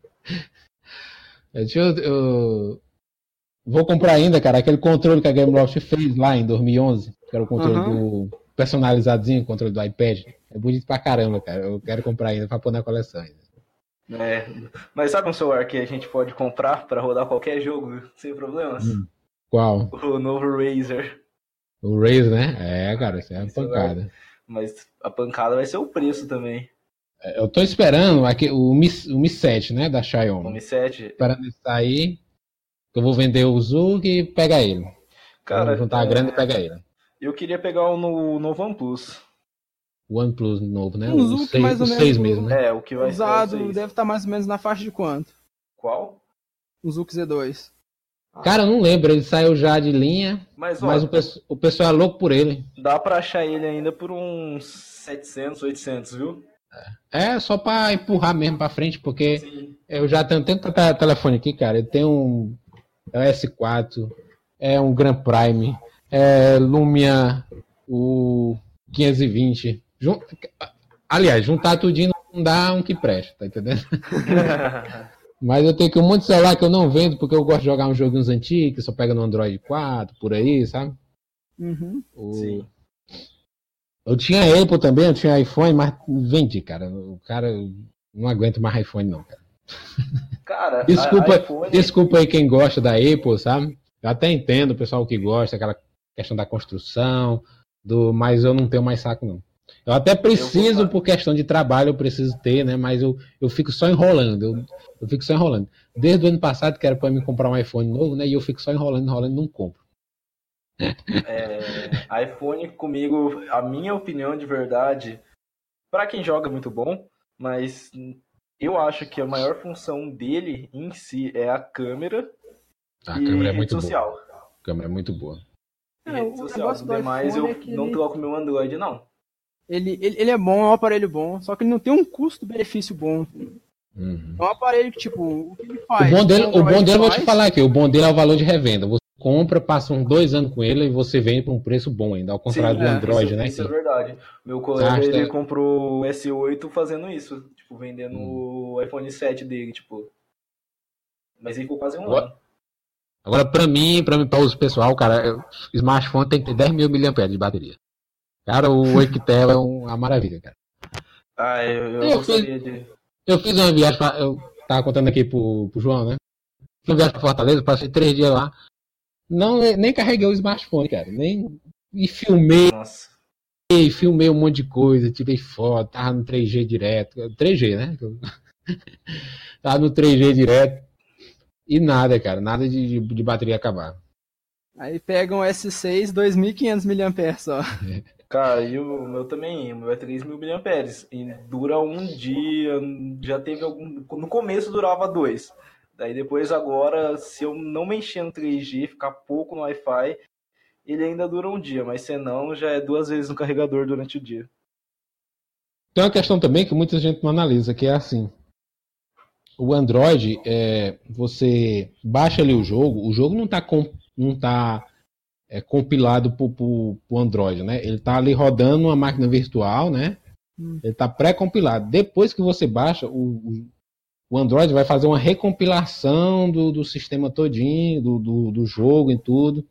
Deixa eu, eu, Vou comprar ainda, cara, aquele controle que a Gameloft fez lá em 2011, que era o controle uhum. do personalizadozinho, controle do iPad. É bonito pra caramba, cara. Eu quero comprar ainda pra pôr na coleção ainda. É, mas sabe um celular que a gente pode comprar para rodar qualquer jogo sem problemas? Hum. Qual? O novo Razer. O Razer, né? É, cara, isso é uma pancada. Mas a pancada vai ser o preço também. É, eu tô esperando aqui, o, Mi, o Mi 7, né? Da Xiaomi. O Mi 7. Esperando ele sair. Eu vou vender o Zug e pegar ele. Cara, vou juntar a é, grana e pegar ele. Eu queria pegar o no, no OnePlus. O OnePlus novo, né? Um o Zug 6, mais ou o menos 6 mesmo, né? É, o que vai Usado ser. o seis. deve estar mais ou menos na faixa de quanto? Qual? Um Zuc Z2. Cara, eu não lembro, ele saiu já de linha, Mas, ó, mas o, o pessoal é louco por ele. dá pra achar ele ainda por uns 700, 800, viu? É só pra empurrar mesmo pra frente, porque Sim. eu já tenho tanto te- telefone aqui, cara. Ele tem um é o S4, é um Grand Prime, é Lumia o 520. Jun- Aliás, juntar tudinho não dá um que presta, tá entendendo? Mas eu tenho aqui um monte de celular que eu não vendo porque eu gosto de jogar uns joguinhos antigos, que só pega no Android 4, por aí, sabe? Uhum. O- Sim. Eu tinha Apple também, eu tinha iPhone, mas vendi, cara. O cara não aguento mais iPhone, não, cara. Cara, Desculpa, a iPhone, desculpa aí quem gosta da Apple, sabe? Eu até entendo o pessoal que gosta, aquela questão da construção, do, mas eu não tenho mais saco, não. Eu até preciso, Eu- por questão de trabalho, eu preciso ter, né? Mas eu, eu fico só enrolando. Eu, eu fico só enrolando. Desde o ano passado, que era pra mim comprar um iPhone novo, né? E eu fico só enrolando, enrolando e não compro. é, iPhone comigo, a minha opinião de verdade, pra quem joga é muito bom, mas eu acho que a maior função dele em si é a câmera A e câmera é rede muito social. boa. A câmera é muito boa. Rede o social. Demais eu é não ele- troco meu Android, não. Ele, ele, ele é bom, é um aparelho bom, só que ele não tem um custo-benefício bom. Uhum. É um aparelho que, tipo, o que ele O faz? bom dele, o bom dele eu vou te faz, falar aqui, o bom dele é o valor de revenda. Você compra, passa uns dois anos com ele e você vende por um preço bom ainda, ao contrário Sim, do é, Android, isso, né? Isso é verdade. Meu colega, ele comprou o S8 fazendo isso. Tipo, vendendo o iPhone 7 dele, tipo. Mas ele ficou quase um ano. Agora, pra mim, pra mim, para uso pessoal, cara, smartphone tem que ter 10 mil mAh de bateria. Cara, o Equitel é um- uma maravilha, cara. Ah, eu, eu Eu gostaria de. Eu fiz uma viagem, pra, eu tava contando aqui pro, pro João, né? Fiz uma viagem pra Fortaleza, passei três dias lá. Não, nem carreguei o smartphone, cara. Nem, e filmei, Nossa. filmei um monte de coisa, tirei foto, tava no 3G direto. 3G, né? tava no 3G direto. E nada, cara. Nada de, de, de bateria acabar. Aí pega um S6, 2.500 mAh só. Cara, e o meu também, o meu é 3 mil mAh. E dura um dia, já teve algum. No começo durava dois. Daí depois agora, se eu não mexer no 3G, ficar pouco no Wi-Fi, ele ainda dura um dia, mas se não, já é duas vezes no carregador durante o dia. Tem uma questão também que muita gente não analisa, que é assim. O Android, é, você baixa ali o jogo, o jogo não está não tá, é, compilado para o Android, né? Ele está ali rodando uma máquina virtual, né? Hum. Ele está pré-compilado. Depois que você baixa, o, o, o Android vai fazer uma recompilação do, do sistema todinho, do, do, do jogo e tudo,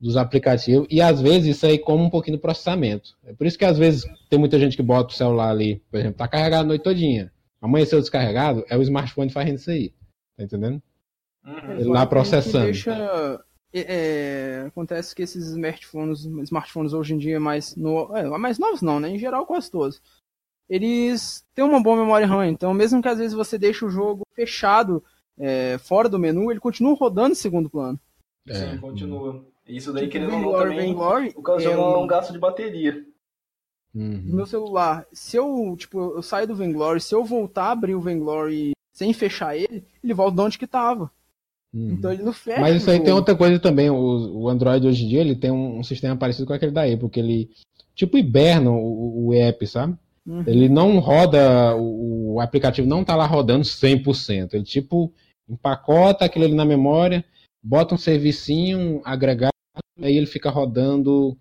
dos aplicativos. E às vezes isso aí come um pouquinho do processamento. É por isso que às vezes tem muita gente que bota o celular ali, por exemplo, tá carregado a noite todinha. Amanheceu descarregado, é o smartphone fazendo isso aí. Tá entendendo? Uhum. Ele lá processando. Deixa, é, é, acontece que esses smartphones, smartphones hoje em dia mais, no, é, mais novos não, né? Em geral quase todos. Eles têm uma boa memória RAM, então mesmo que às vezes você deixe o jogo fechado é, fora do menu, ele continua rodando em segundo plano. Sim, É. continua. Isso daí, Tipo, querendo ou não, também Vainglory, ocasiona é, um gasto de bateria. Uhum. no meu celular, se eu, tipo, eu saio do Vainglory, se eu voltar a abrir o Vainglory sem fechar ele, ele volta de onde que tava. Uhum. Então ele não fecha. Mas isso aí tem outra coisa também. O, o Android hoje em dia ele tem um, um sistema parecido com aquele da Apple, que ele tipo hiberna o, o app, sabe? Uhum. Ele não roda, o, o aplicativo não tá lá rodando 100%. Ele tipo empacota aquilo ali na memória, bota um servicinho agregado, aí ele fica rodando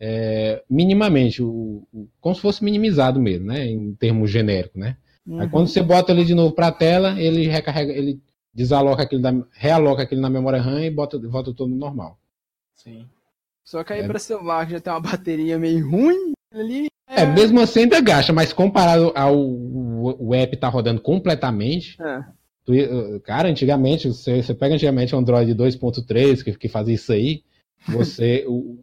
é, minimamente, o, o- como se fosse minimizado mesmo, né? Em termos genéricos, né? Aí Uhum. quando você bota ele de novo para a tela, ele recarrega, ele desaloca aquilo, da, realoca aquilo na memória RAM e bota, volta tudo normal. Sim. Só que aí É. pra celular que já tem uma bateria meio ruim, ali. É, mesmo assim ainda gasta, mas comparado ao o, o app tá rodando completamente. É. tu- uh, cara, antigamente, você, você pega antigamente o Android 2.3, que, que fazia isso aí, você. o,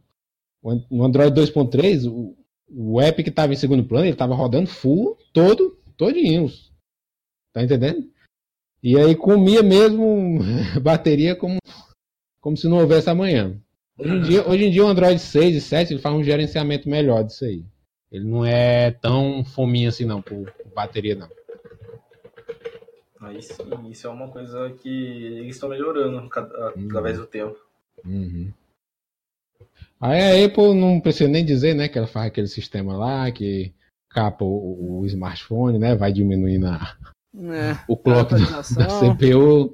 no Android 2.3, o, o app que tava em segundo plano, ele tava rodando full, todo, todinho. Tá entendendo? E aí comia mesmo bateria como, como se não houvesse amanhã. Hoje em, dia, hoje em dia o Android 6 e 7 ele faz um gerenciamento melhor disso aí. Ele não é tão fominho assim não, por, por bateria não. Aí sim, isso é uma coisa que eles estão melhorando através do tempo. Uhum. Aí a Apple não precisa nem dizer, né, que ela faz aquele sistema lá que capa o, o smartphone, né, vai diminuindo a, É. o clock do- da. CPU.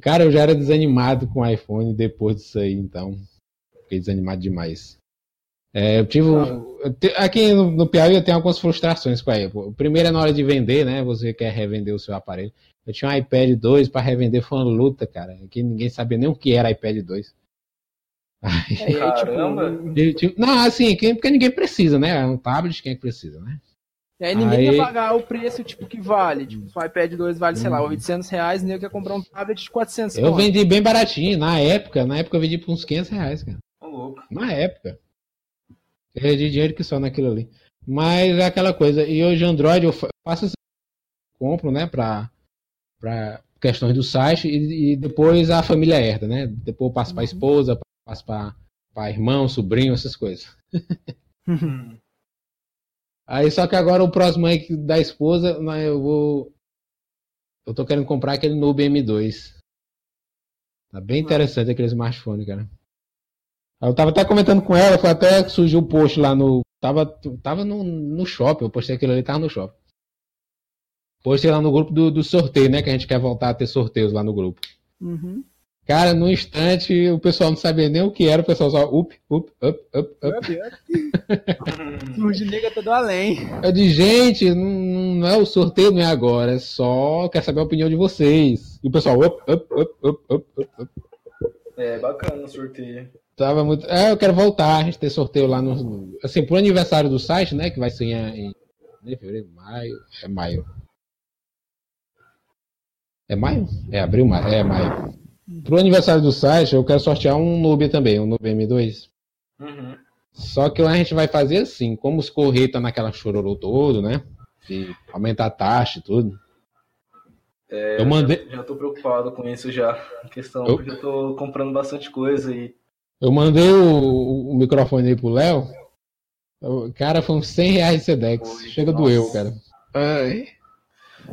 Cara, eu já era desanimado com o iPhone depois disso aí, então fiquei desanimado demais. É, eu tive eu te- aqui no, no Piauí eu tenho algumas frustrações com a Apple. Primeiro é na hora de vender, né? Você quer revender o seu aparelho. Eu tinha um iPad 2 para revender, foi uma luta, cara. Que ninguém sabia nem o que era iPad 2. Aí, aí, tipo, Caramba. eu tive- não, assim, quem- porque ninguém precisa, né? É um tablet, quem é que precisa, né? E aí ninguém Aí- quer pagar o preço tipo que vale. Tipo, o iPad 2 vale, sei lá, 800 reais, ninguém quer comprar um tablet de 400 Eu conto. vendi bem baratinho, na época, na época eu vendi por uns 500 reais, cara. Ô, louco. Na época. Eu perdi dinheiro que só naquilo ali. Mas é aquela coisa. E hoje Android eu fa- faço assim, compro, né, pra, pra questões do site e, e depois a família herda, né? Depois eu passo pra esposa, passo pra irmão, sobrinho, essas coisas. Aí só que agora o próximo aí da esposa, né, eu vou. Eu tô querendo comprar aquele Nube M2. Tá bem interessante aquele smartphone, cara. Eu tava até comentando com ela, foi até que surgiu o post lá no. Tava, tava no, no shopping, eu postei aquilo ali, tava no shopping. Postei lá no grupo do, do sorteio, né? Que a gente quer voltar a ter sorteios lá no grupo. Uhum. Cara, no instante o pessoal não sabia nem o que era, o pessoal só up, up, up, up, up. O Ginego tá do além. Eu disse, gente, não, não é o sorteio, não é agora, é só quer saber a opinião de vocês. E o pessoal, up, up, up, up, up, up, up. É bacana o sorteio. Tava muito. É, eu quero voltar, a gente ter sorteio lá no. Assim, pro aniversário do site, né? Que vai ser em. em fevereiro, maio. É maio. É maio? É abril, maio. É maio. Pro aniversário do site, eu quero sortear um Nube também, um Nube M2. Uhum. Só que lá a gente vai fazer assim, como os Correios tá naquela chororô todo, né? De aumentar a taxa e tudo. eu mandei, Já tô preocupado com isso já. A questão, Eu- porque eu tô comprando bastante coisa e. eu mandei o, o microfone aí pro Léo. O Cara, foi uns 100 reais de Sedex. Oi, Chega nossa. doeu, cara. Ai.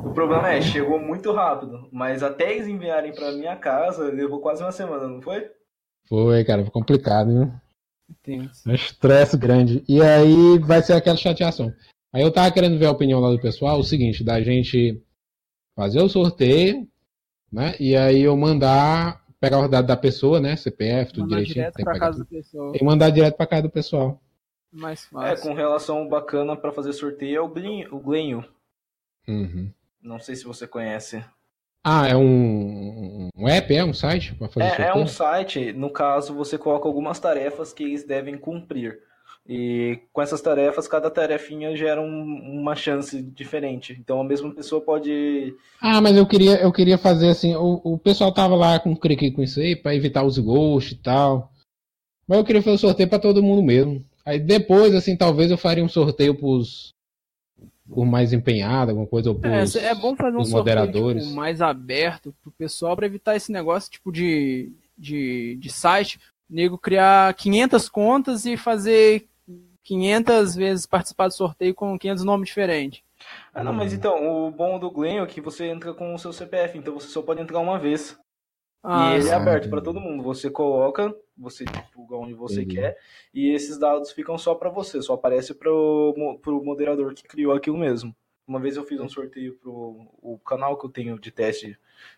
O problema é, chegou muito rápido, mas até eles enviarem pra minha casa, levou quase uma semana, não foi? Foi, cara, foi complicado, viu? Tenso. Um estresse grande. E aí vai ser aquela chateação. Aí eu tava querendo ver a opinião lá do pessoal, o seguinte, da gente fazer o sorteio, né? E aí eu mandar, pegar os dados da pessoa, né? CPF, tudo Mandar direitinho. direto pra casa tudo. da pessoa. E mandar direto pra casa do pessoal. Mais É, fácil. com relação bacana pra fazer sorteio é o. O Glenho. Uhum. Não sei se você conhece. Ah, é um, um app, é um site pra fazer É, é um site, no caso, você coloca algumas tarefas que eles devem cumprir. E com essas tarefas, cada tarefinha gera um- uma chance diferente. Então a mesma pessoa pode. Ah, mas eu queria, eu queria fazer assim, o, o pessoal tava lá com criqui com isso aí, pra evitar os ghosts e tal. Mas eu queria fazer o sorteio pra todo mundo mesmo. Aí depois, assim, talvez eu faria um sorteio pros, por mais empenhado, alguma coisa, ou É, pros, é bom fazer um os sorteio moderadores. tipo, mais aberto pro pessoal pra evitar esse negócio tipo de, de, de site, o nego criar 500 contas e fazer 500 vezes participar do sorteio com 500 nomes diferentes. Ah, não, mas então, o bom do Glenn é que você entra com o seu CPF, então você só pode entrar uma vez. Ah, e ele sim. é aberto para todo mundo. Você coloca, você divulga onde você Entendi. quer, e esses dados ficam só para você, só aparece pro, mo- pro moderador que criou aquilo mesmo. Uma vez eu fiz um sorteio pro o canal que eu tenho de teste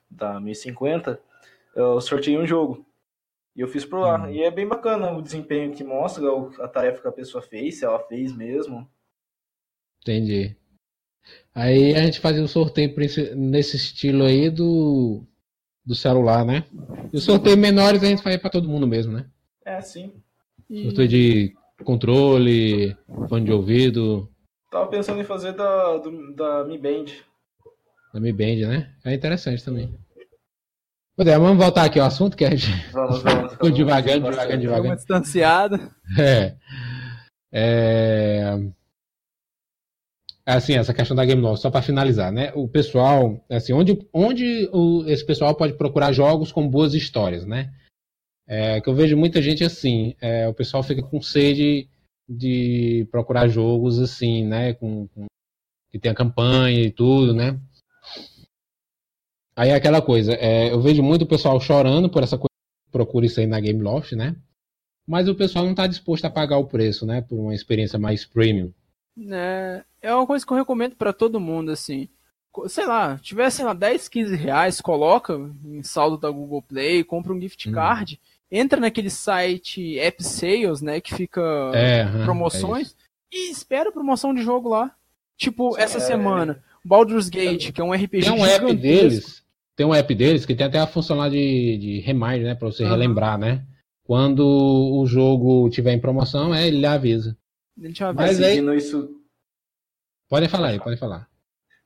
da 1050, eu sorteei um jogo. E eu fiz por lá. Uhum. E é bem bacana o desempenho que mostra, o- a tarefa que a pessoa fez, se ela fez mesmo. Entendi. Aí a gente fazia o sorteio nesse estilo aí do, do celular, né? E os sorteios menores a gente faz pra todo mundo mesmo, né? É, sim. E- Sorteio de controle, fone de ouvido. Tava pensando em fazer da, do, da Mi Band. Da Mi Band, né? É interessante também. Poder, vamos voltar aqui ao assunto que a gente. Vamos, vamos. Ficou devagando, devagando, Deu uma devagando. distanciada. É. É. Assim, essa questão da Game Loft, só para finalizar, né? O pessoal, assim, onde, onde o, esse pessoal pode procurar jogos com boas histórias, né? É, que eu vejo muita gente assim, é, o pessoal fica com sede de procurar jogos assim, né? Com, com- que tem a campanha e tudo, né? Aí é aquela coisa, é, eu vejo muito o pessoal chorando por essa coisa, procura isso aí na Game Loft, né? Mas o pessoal não está disposto a pagar o preço, né? Por uma experiência mais premium. É, é uma coisa que eu recomendo pra todo mundo, assim. Sei lá, tiver, sei lá, 10, 15 reais, coloca em saldo da Google Play, compra um gift Hum. card, entra naquele site App Sales, né, que fica É, aham, promoções, e espera a promoção de jogo lá. Tipo, Sim, essa é. semana, Baldur's Gate, que é um RPG Tem um app deles, tem um app deles que tem até a função lá de, de reminder, né? Pra você Aham. relembrar, né? Quando o jogo tiver em promoção, é, ele avisa. Eu ver. Mas aí- seguindo isso. Pode falar aí, pode falar.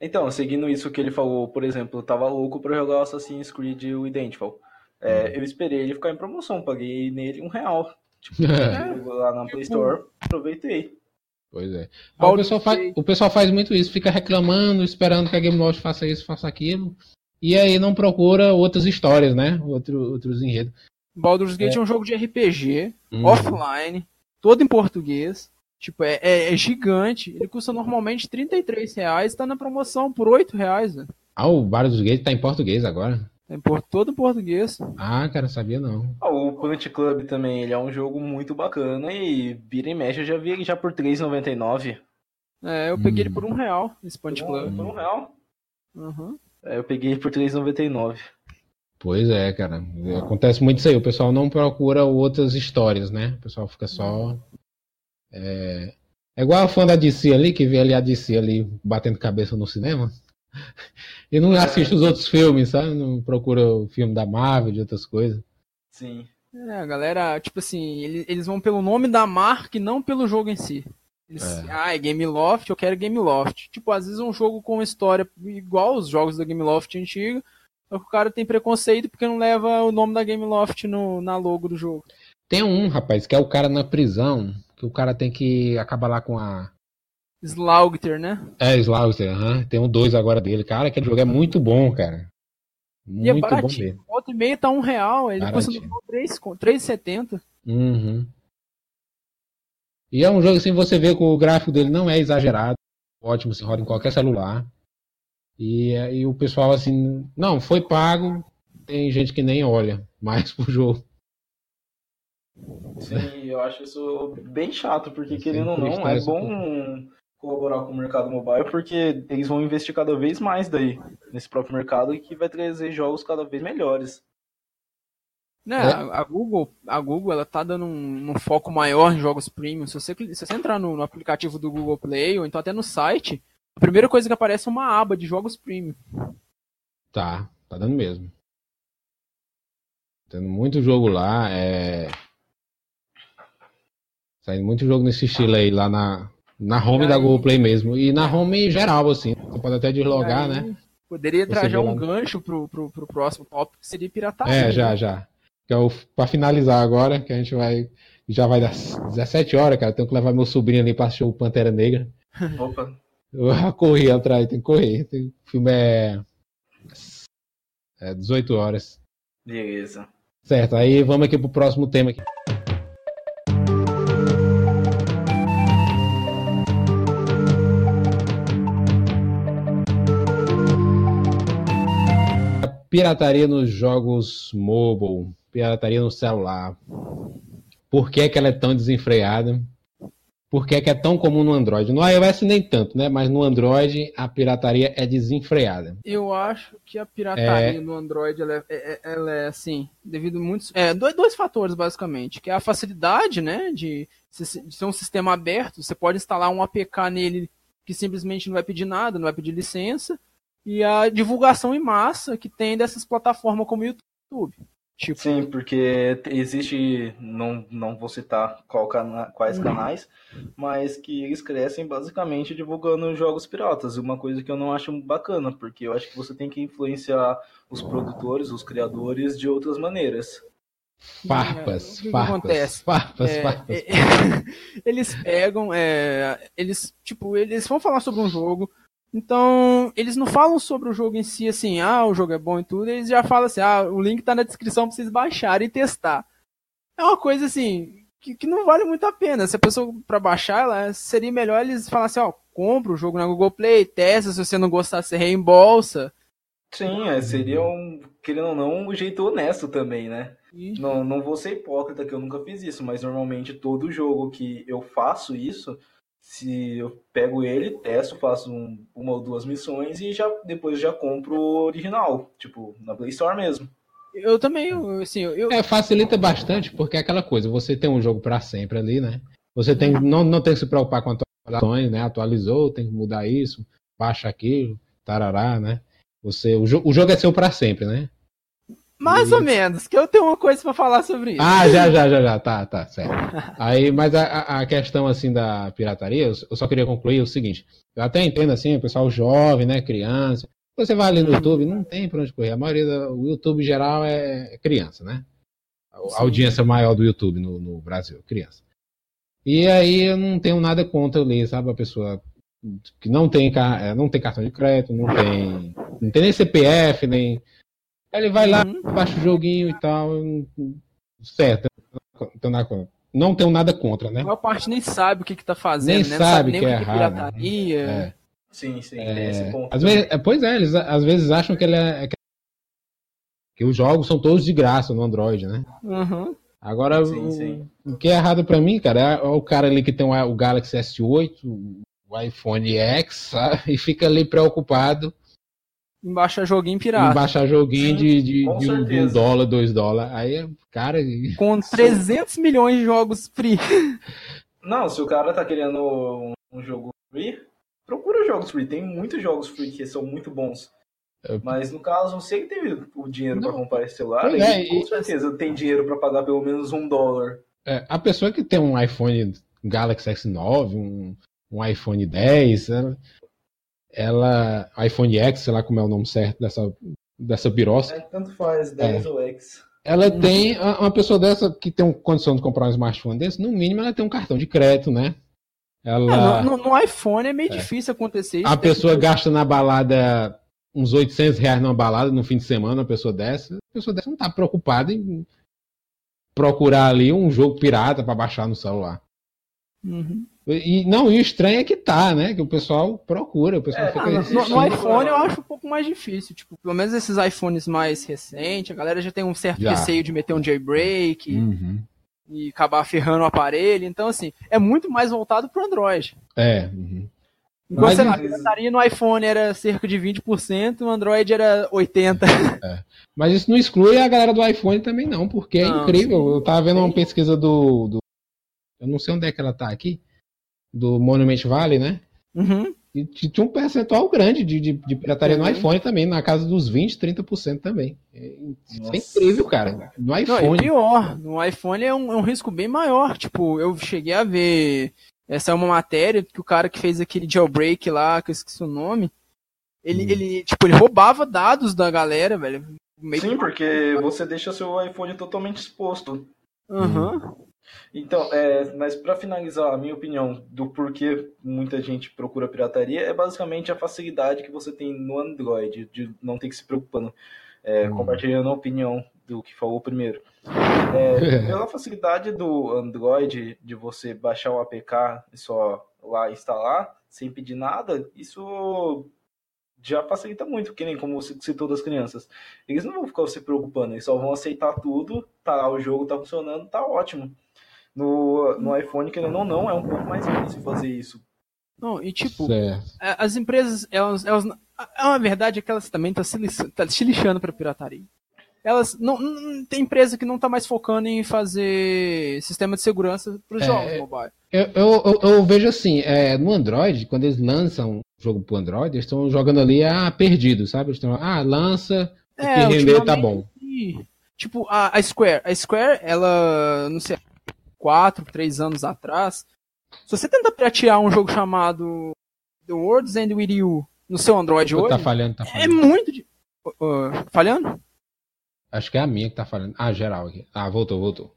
Então, seguindo isso que ele falou, por exemplo, eu tava louco pra jogar o Assassin's Creed o Identical. É, eu esperei ele ficar em promoção, paguei nele um real. Tipo, É. lá na Play Store, aproveitei. Pois é. Ah, o, pessoal faz, o pessoal faz muito isso, fica reclamando, esperando que a Game Loft faça isso, faça aquilo. E aí não procura outras histórias, né? Outro, outros enredos. Baldur's Gate é. um jogo de RPG, Hum. offline, todo em português. Tipo, é, é- é gigante. Ele custa normalmente 33 reais, tá na promoção por 8 reais, velho. Ah, o Baldur's Gate tá em português agora. Tá em por- todo em português. Ah, cara, sabia não. Ah, o Planet Club também, ele é um jogo muito bacana e vira e mexe, eu já vi ele já por R$3,99. É, eu peguei Hum. ele por um real, esse Punch Por um, Club. por um real. Uhum. É, eu peguei ele por R$3,99. Pois é, cara. Acontece muito isso aí. O pessoal não procura outras histórias, né? O pessoal fica só. É, é igual a fã da DC ali, que vê ali a DC ali batendo cabeça no cinema. E não assiste os outros filmes, sabe? Não procura o filme da Marvel, de outras coisas. Sim. É, a galera, tipo assim, ele- eles vão pelo nome da marca e não pelo jogo em si. Eles, É. Ah, é Game Loft, eu quero Game Loft. Tipo, às vezes é um jogo com uma história igual os jogos da Game Loft antiga, só que o cara tem preconceito porque não leva o nome da Game Loft no, na logo do jogo. Tem um, rapaz, que é o cara na prisão, que o cara tem que acabar lá com a. Slaugter, né? É, Slaughter, aham. Tem um dois agora dele. Cara, aquele jogo é muito bom, cara. E é Muito bom mesmo. Outro e meio tá um real, ele custa Baratinho. no 3 com- 3,70. Uhum. E é um jogo assim, você vê que o gráfico dele não é exagerado, ótimo, se roda em qualquer celular. E, aí o pessoal assim, não, foi pago, tem gente que nem olha mais pro jogo. Sim, eu acho isso bem chato, porque É querendo ou não, é bom colaborar com o mercado mobile, porque eles vão investir cada vez mais daí, nesse próprio mercado, e que vai trazer jogos cada vez melhores. Né, É. a, Google, a Google ela tá dando um, um foco maior em jogos premium. Se você, se você entrar no, no aplicativo do Google Play ou então até no site, a primeira coisa que aparece é uma aba de jogos premium. Tá, tá dando mesmo. Tendo muito jogo lá, é. Saindo muito jogo nesse estilo aí, lá na, na home E da aí- Google Play mesmo. E na home geral, assim. Você pode até deslogar, aí, né? Poderia trazer um gancho pro, pro, pro próximo tópico, que seria pirataria. É, já, né? já. Que é o, pra finalizar agora, que a gente vai. Já vai dar 17 horas, cara. Tenho que levar meu sobrinho ali pra assistir o Pantera Negra. Opa, Eu corri atrás, tem que correr. Tem- O filme é. É 18 horas. beleza. Certo, aí vamos aqui pro próximo tema aqui. Pirataria nos jogos mobile, pirataria no celular. Por que, que ela é tão desenfreada? Por que, que é tão comum no Android? No iOS nem tanto, né? Mas no Android a pirataria é desenfreada. Eu acho que a pirataria no Android ela é, é- é- ela é, assim, devido a muitos. É, dois, dois fatores, basicamente. Que é a facilidade, né? De, de ser um sistema aberto. Você pode instalar um APK nele que simplesmente não vai pedir nada, não vai pedir licença. E a divulgação em massa que tem dessas plataformas como o YouTube. Tipo... Sim, porque existe, não, não vou citar qual cana, quais uhum. canais, mas que eles crescem basicamente divulgando jogos piratas. Uma coisa que eu não acho bacana, porque eu acho que você tem que influenciar os produtores, os criadores de outras maneiras. Farpas, o que, farpas, acontece? farpas, é, farpas. É, eles pegam, é, eles, tipo, eles vão falar sobre um jogo, então, eles não falam sobre o jogo em si, assim, ah, o jogo é bom e tudo, eles já falam assim, ah, o link tá na descrição pra vocês baixarem e testar. É uma coisa, assim, que, que não vale muito a pena. Se a pessoa, pra baixar, ela, seria melhor eles falarem assim, ó, compra o jogo na Google Play, testa, se você não gostar, você reembolsa. Sim, é, seria um, querendo ou não, um jeito honesto também, né? Não, não vou ser hipócrita que eu nunca fiz isso, mas normalmente todo jogo que eu faço isso, se eu pego ele, testo, faço um, uma ou duas missões e já depois já compro o original, tipo, na Play Store mesmo. Eu também, assim, eu... É, facilita bastante, porque é aquela coisa, você tem um jogo para sempre ali, né? Você tem, não, não tem que se preocupar com atualizações, né? Atualizou, tem que mudar isso, baixa aquilo, tarará, né? Você, o, jo o jogo é seu para sempre, né? Mais e... ou menos, que eu tenho uma coisa para falar sobre isso. Ah, já, já, já, já, tá, tá, certo. Aí, mas a, a questão, assim, da pirataria, eu só queria concluir o seguinte, eu até entendo, assim, o pessoal jovem, né, criança, você vai ali no YouTube, não tem pra onde correr, a maioria do YouTube em geral é criança, né? A audiência maior do YouTube no, no Brasil, criança. E aí eu não tenho nada contra ler, sabe, a pessoa que não tem, não tem cartão de crédito, não tem, não tem nem CPF, nem ele vai lá, uhum. baixa o joguinho e tal. Certo. Não tenho nada contra, né? A maior parte nem sabe o que, que tá fazendo, nem né? Sabe, sabe nem que é, é errado. Pirataria. É. Sim, sim, é, esse ponto. Às vezes, é, pois é, eles às vezes acham que ele é. Que os jogos são todos de graça no Android, né? Uhum. Agora, sim, o, sim. o, que é errado para mim, cara, é o cara ali que tem o Galaxy S8, o iPhone X, sabe? e fica ali preocupado baixar joguinho pirata. Em baixar joguinho de, de, de, um, de, um, dólar, dois dólares. Aí, cara. Com 300 milhões de jogos free. Não, se o cara tá querendo um, um jogo free, procura jogos free. Tem muitos jogos free que são muito bons. Mas no caso, você que teve o dinheiro para comprar esse celular, é, com certeza tem dinheiro para pagar pelo menos um dólar. É, a pessoa que tem um iPhone Galaxy S9, um, um iPhone 10, ela, iPhone X, sei lá como é o nome certo dessa, dessa birosca. É, tanto faz, 10 é. ou X. Ela uhum. tem, uma pessoa dessa que tem condição de comprar um smartphone desse, no mínimo ela tem um cartão de crédito, né? Ela... É, no, no, iPhone é meio é. difícil acontecer isso. A pessoa que... gasta na balada uns 800 reais numa balada no fim de semana, uma pessoa dessa, a pessoa dessa não tá preocupada em procurar ali um jogo pirata para baixar no celular. Uhum. E não, e o estranho é que tá, né? Que o pessoal procura, o pessoal é, fica no, no, iPhone eu acho um pouco mais difícil, tipo, pelo menos esses iPhones mais recentes, a galera já tem um certo já. receio de meter um jailbreak uhum. e acabar ferrando o aparelho, então assim, é muito mais voltado pro Android. É. Uhum. Enquanto, sei lá, a pirataria no iPhone era cerca de 20%, no Android era 80%. É. Mas isso não exclui a galera do iPhone também não, porque é não, incrível. Sim. Eu tava vendo uma pesquisa do, do... Eu não sei onde é que ela tá aqui, do Monument Valley, né? Uhum. E tinha um percentual grande de, de, de pirataria uhum. no iPhone também, na casa dos 20, 30% também. É, é incrível, cara. No iPhone. Não, é pior, no iPhone é um, é um risco bem maior. Tipo, eu cheguei a ver. Essa é uma matéria que o cara que fez aquele jailbreak lá, que eu esqueci o nome. Ele, hum. ele, tipo, ele roubava dados da galera, velho. Sim, porque você deixa seu iPhone totalmente exposto. Aham. Uhum. Então, é, mas para finalizar, a minha opinião do porquê muita gente procura pirataria é basicamente a facilidade que você tem no Android, de não ter que se preocupando, é, hum. compartilhando a opinião do que falou primeiro. É, pela facilidade do Android de você baixar o APK e só lá instalar, sem pedir nada, isso já facilita muito, que nem como você citou das crianças. Eles não vão ficar se preocupando, eles só vão aceitar tudo, tá, o jogo tá funcionando, tá ótimo. No, no iPhone, querendo ou não, é um pouco mais difícil fazer isso. Não, e tipo, certo. É, as empresas, elas, elas. É uma verdade é que elas também estão tá, tá se lixando para pirataria. Elas não, não, tem empresa que não está mais focando em fazer sistema de segurança para os é, jogos mobile. Eu, eu, eu, vejo assim, é, no Android, quando eles lançam um jogo para Android, eles estão jogando ali a perdido, sabe? Eles estão, ah, lança, o é, que render tá bom. Tipo, a, a Square. A Square, ela, não sei, quatro, três anos atrás, se você tenta piratear um jogo chamado The World's End With You no seu Android hoje, Tá falhando, tá é falhando. muito... de- Uh, falhando? Acho que é a minha que tá falhando. Ah, geral aqui. Ah, voltou, voltou.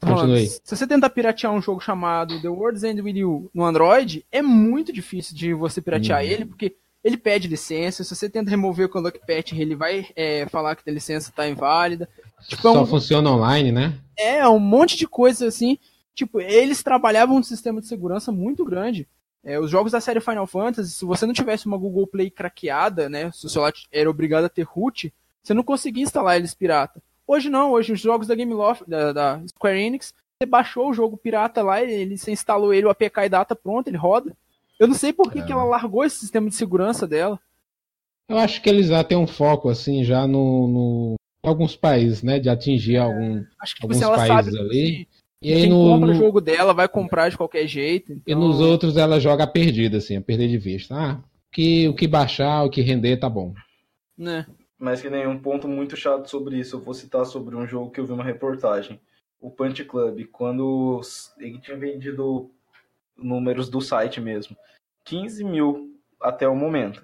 Continue aí. Se você tentar piratear um jogo chamado The World's End With You no Android, é muito difícil de você piratear Uhum. ele, porque ele pede licença. Se você tenta remover o Conduct Patch, ele vai é, falar que a licença tá inválida. Tipo, é Só um- funciona online, né? É, um monte de coisa assim. Tipo, eles trabalhavam um sistema de segurança muito grande. É, os jogos da série Final Fantasy, se você não tivesse uma Google Play craqueada, né? Se o celular era obrigado a ter root, você não conseguia instalar eles pirata. Hoje não, hoje os jogos da Gameloft, da, da Square Enix, você baixou o jogo pirata lá, ele, você instalou ele, o APK e data pronto, ele roda. Eu não sei por que, É. que ela largou esse sistema de segurança dela. Eu acho que eles já têm um foco, assim, já no, no- alguns países, né? De atingir algum. Acho que tipo, Alguns ela países sabe ali, que E aí quem no, compra o no- jogo dela vai comprar de qualquer jeito. e então- nos outros ela joga a perdida, assim, a perder de vista. Ah, que, o que baixar, o que render, tá bom. Né? Mas que nem um ponto muito chato sobre isso, eu vou citar sobre um jogo que eu vi uma reportagem. O Punch Club, quando ele tinha vendido números do site mesmo, 15 mil até o momento.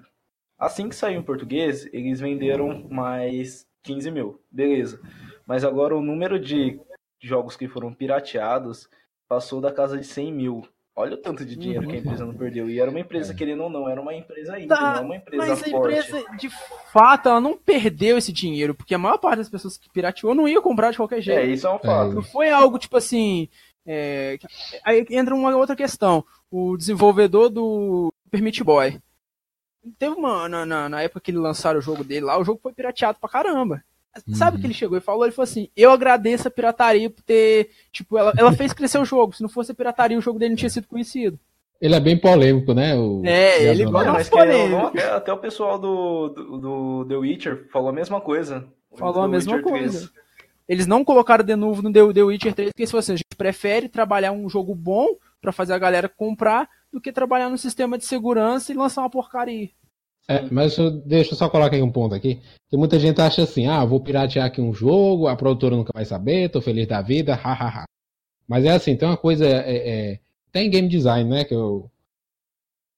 Assim que saiu em português, eles venderam mais 15 mil, beleza. Mas agora o número de jogos que foram pirateados passou da casa de 100 mil. Olha o tanto de dinheiro que a empresa não perdeu. E era uma empresa, É. querendo ou não, era uma empresa indie, Tá, não é uma empresa Mas a forte. empresa, de fato, ela não perdeu esse dinheiro, porque a maior parte das pessoas que pirateou não ia comprar de qualquer É, jeito. isso é um fato. Não foi algo tipo assim. é, Aí entra uma outra questão. O desenvolvedor do Permit Boy. Teve uma. Na, na, na época que ele lançaram o jogo dele lá, o jogo foi pirateado pra caramba. Sabe o Uhum. que ele chegou e falou? Ele falou assim: Eu agradeço a pirataria por ter. Tipo, ela, ela fez crescer o jogo. Se não fosse a pirataria, o jogo dele não tinha sido conhecido. Ele é bem polêmico, né? O É, ele gosta- querendo ou polêmico. não, até, o pessoal do, do, do The Witcher falou a mesma coisa. Falou a mesma Witcher coisa. Eles não colocaram de novo no The, The Witcher 3, porque eles falaram assim, a gente prefere trabalhar um jogo bom pra fazer a galera comprar do que trabalhar no sistema de segurança e lançar uma porcaria. É, mas eu- deixa eu só colocar aqui um ponto aqui. Que muita gente acha assim, ah, vou piratear aqui um jogo, a produtora nunca vai saber, tô feliz da vida, hahaha. Mas é assim, tem uma coisa, é, é, tem game design, né, que o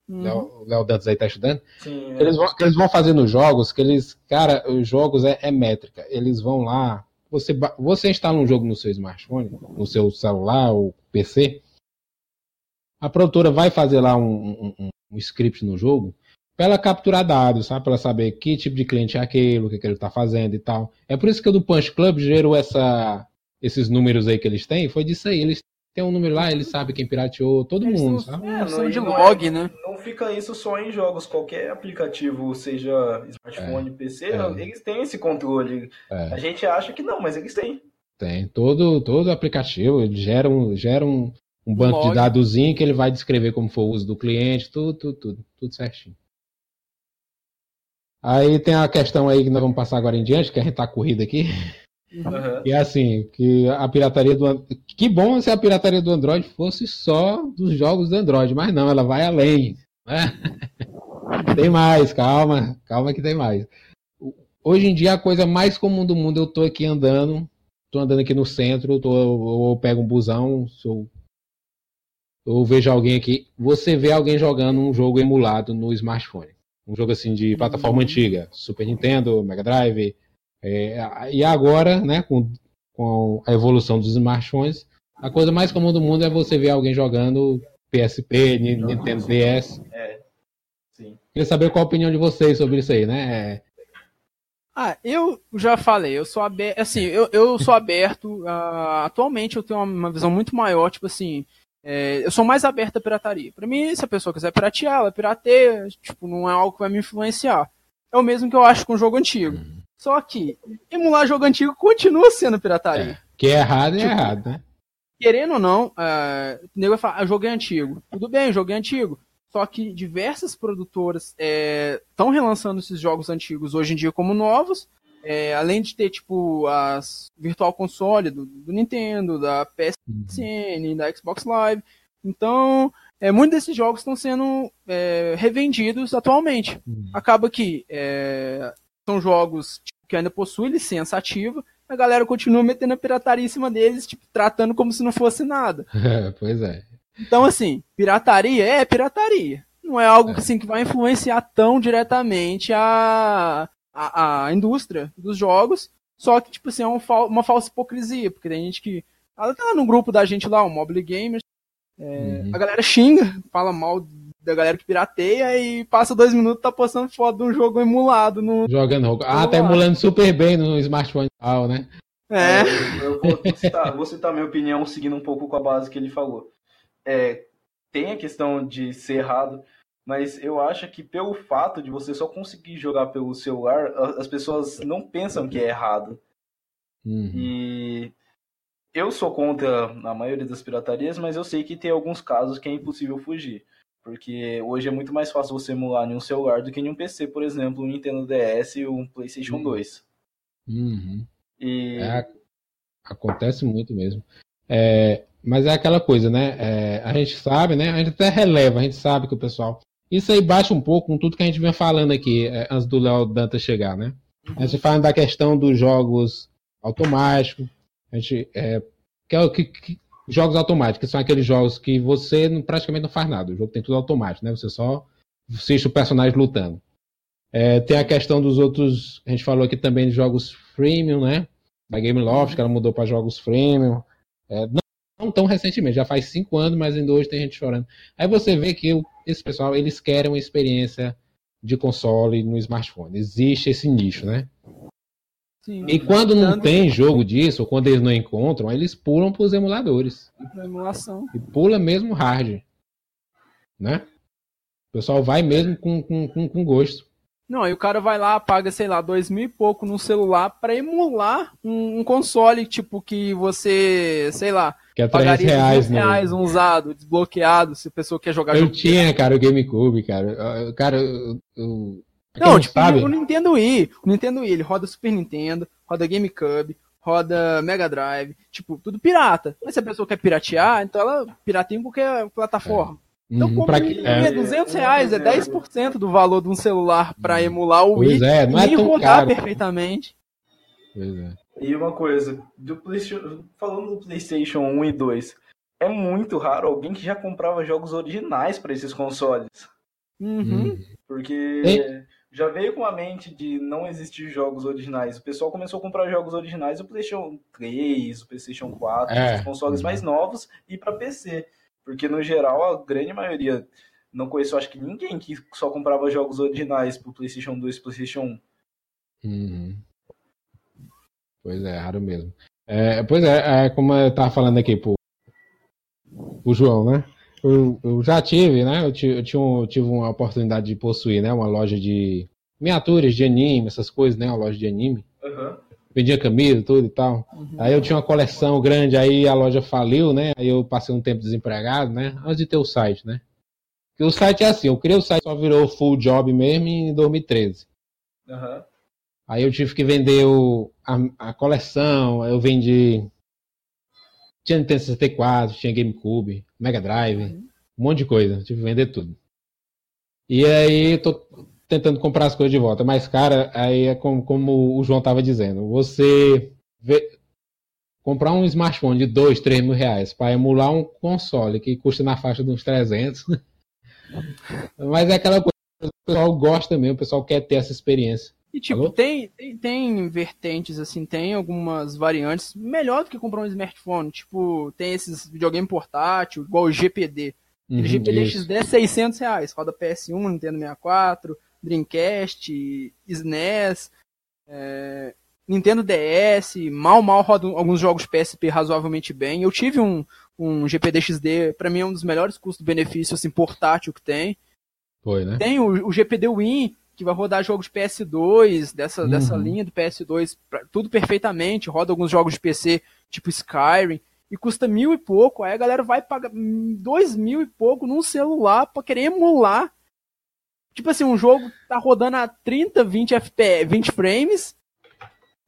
Uhum. Léo o Léo Dantas aí tá estudando. Sim, é. Eles, vão, eles vão fazer nos jogos, que eles, cara, os jogos é, é métrica. Eles vão lá, você, você instala um jogo no seu smartphone, no seu celular ou PC, a produtora vai fazer lá um, um- um- script no jogo para ela capturar dados, sabe? Para ela saber que tipo de cliente é aquele, o que, que ele tá fazendo e tal. É por isso que o do Punch Club gerou essa, esses números aí que eles têm, foi disso aí. Eles têm um número lá, eles sabem quem pirateou, todo Eles mundo, não, sabe? é, não, são de não log, é- né? Não fica isso só em jogos. Qualquer aplicativo, seja smartphone, PC, É. eles têm esse controle. É. A gente acha que não, mas eles têm. Tem. Todo, todo aplicativo gera um, gera um, um banco de dadozinho que ele vai descrever como foi o uso do cliente, tudo, tudo, tudo, tudo certinho. Aí tem a questão aí que nós vamos passar agora em diante, que a gente tá corrida aqui. Aham. E é assim, que a pirataria do Que bom se a pirataria do Android fosse só dos jogos do Android, mas não, ela vai além. Né? tem mais, calma, calma que tem mais. Hoje em dia a coisa mais comum do mundo, eu tô aqui andando, tô andando aqui no centro, tô, ou eu pego um busão, se eu, vejo alguém aqui, você vê alguém jogando um jogo emulado no smartphone. Um jogo assim de plataforma Uhum. antiga, Super Nintendo, Mega Drive, é, e agora, né, com, com a evolução dos smartphones, a coisa mais comum do mundo é você ver alguém jogando PSP, Ni- Nintendo DS. É. Sim. Queria saber qual a opinião de vocês sobre isso aí, né? É, Ah, eu já falei, eu sou aberto, assim, eu, eu sou aberto, ah, atualmente eu tenho uma, uma visão muito maior, tipo assim, é, eu sou mais aberto à pirataria. Pra mim, se a pessoa quiser piratear, ela pirateia, tipo, não é algo que vai me influenciar. É o mesmo que eu acho com jogo antigo. Só que, emular jogo antigo continua sendo pirataria. que é errado, é Tipo, errado, né? querendo ou não, é, o nego vai falar, ah, o jogo é antigo. Tudo bem, o jogo é antigo. Só que diversas produtoras estão relançando esses jogos antigos hoje em dia como novos. É, além de ter, tipo, as Virtual Console do, do Nintendo, da PSN, da Xbox Live. Então, é, muitos desses jogos estão sendo é, revendidos atualmente. Uhum. Acaba que é, são jogos tipo, que ainda possuem licença ativa, a galera continua metendo a pirataria em cima deles, tipo, tratando como se não fosse nada. pois é. Então, assim, pirataria é pirataria. Não é algo assim, que vai influenciar tão diretamente a, a, a indústria dos jogos. Só que, tipo assim, é um, uma falsa hipocrisia, porque tem gente que. Ela tá no grupo da gente lá, o Mobile Gamers. É, uhum. A galera xinga, fala mal da galera que pirateia e passa dois minutos tá postando foto de um jogo emulado no. Jogando Ah, tá emulando super bem no smartphone tal, né? É. Eu, eu vou, citar, vou citar minha opinião seguindo um pouco com a base que ele falou. É, tem a questão de ser errado, mas eu acho que pelo fato de você só conseguir jogar pelo celular, as pessoas não pensam que é errado. Uhum. E eu sou contra a maioria das piratarias, mas eu sei que tem alguns casos que é impossível fugir. Porque hoje é muito mais fácil você emular em um celular do que em um PC, por exemplo, um Nintendo DS e um PlayStation 2. Uhum. E... É, acontece muito mesmo. É, mas é aquela coisa, né? É, a gente sabe, né? A gente até releva, a gente sabe que o pessoal. Isso aí bate um pouco com tudo que a gente vem falando aqui é, antes do Léo Danta chegar, né? A gente fala da questão dos jogos automáticos, a gente, é, que, é que, que, Jogos automáticos, que são aqueles jogos que você não, praticamente não faz nada. O jogo tem tudo automático, né? Você só assiste o personagem lutando. É, tem a questão dos outros. A gente falou aqui também de jogos freemium, né? Da Game Loft, que ela mudou para jogos freemium. É, não, tão recentemente, já faz cinco anos, mas ainda hoje tem gente chorando. Aí você vê que esse pessoal, eles querem uma experiência de console no smartphone. Existe esse nicho, né? Sim, e quando não tem jogo disso, ou quando eles não encontram, eles pulam para os emuladores. Emulação. E pula mesmo hard. Né? O pessoal vai mesmo com, com, com, com gosto. Não, aí o cara vai lá, paga, sei lá, dois mil e pouco no celular para emular um, um, console, tipo, que você, sei lá, que é 3 reais, reais um usado, desbloqueado, se a pessoa quer jogar Eu jogo tinha, cara, o GameCube, cara. Cara, eu, eu não, tipo, sabe? o Nintendo Wii. O Nintendo Wii, ele roda Super Nintendo, roda GameCube, roda Mega Drive, tipo, tudo pirata. Mas se a pessoa quer piratear, então ela pirateia em qualquer plataforma. É. Então, uhum, como pra... é 200 reais, é 10% do valor de um celular para uhum. emular o Wii é, não é e rodar caro. perfeitamente. Pois é. E uma coisa, do falando do PlayStation 1 e 2, é muito raro alguém que já comprava jogos originais para esses consoles. Uhum. Porque já veio com a mente de não existir jogos originais. O pessoal começou a comprar jogos originais o PlayStation 3, o PlayStation 4, é. os consoles mais novos e para PC. Porque no geral a grande maioria não conheço, acho que ninguém que só comprava jogos originais pro PlayStation 2 e PlayStation 1. Uhum. Pois é, raro mesmo. É, pois é, é, como eu tava falando aqui pro, pro João, né? eu, eu já tive, né? Eu, tive, eu, tive, eu tive uma oportunidade de possuir, né? Uma loja de miniaturas de anime, essas coisas, né? Uma loja de anime. Uhum. Vendia camisa, tudo e tal. Uhum. Aí eu tinha uma coleção grande, aí a loja faliu, né? Aí eu passei um tempo desempregado, né? Antes de ter o site, né? Porque o site é assim, eu criei o site, só virou full job mesmo em 2013. Uhum. Aí eu tive que vender o, a, a coleção, eu vendi tinha Nintendo 64, tinha GameCube, Mega Drive, uhum. um monte de coisa. Tive que vender tudo. E aí tô tentando comprar as coisas de volta. Mas, cara, aí é como, como o João tava dizendo. Você vê, comprar um smartphone de 2, 3 mil reais para emular um console que custa na faixa de uns 300. Mas é aquela coisa que o pessoal gosta mesmo, o pessoal quer ter essa experiência. E tipo, tem, tem, tem, vertentes, assim, tem algumas variantes melhor do que comprar um smartphone. Tipo, tem esses videogame portátil, igual o GPD. Uhum, o GPD isso. XD é 600 reais. Roda PS1, Nintendo 64, Dreamcast, SNES, é, Nintendo DS, mal, mal roda alguns jogos PSP razoavelmente bem. Eu tive um, um GPD XD, pra mim é um dos melhores custos-benefícios assim, portátil que tem. Foi, né? Tem o, o GPD Win, que vai rodar jogos PS2, dessa, uhum. dessa linha do PS2, tudo perfeitamente, roda alguns jogos de PC, tipo Skyrim, e custa mil e pouco, aí a galera vai pagar dois mil e pouco num celular pra querer emular. Tipo assim, um jogo tá rodando a 30, 20 FPS, 20 frames,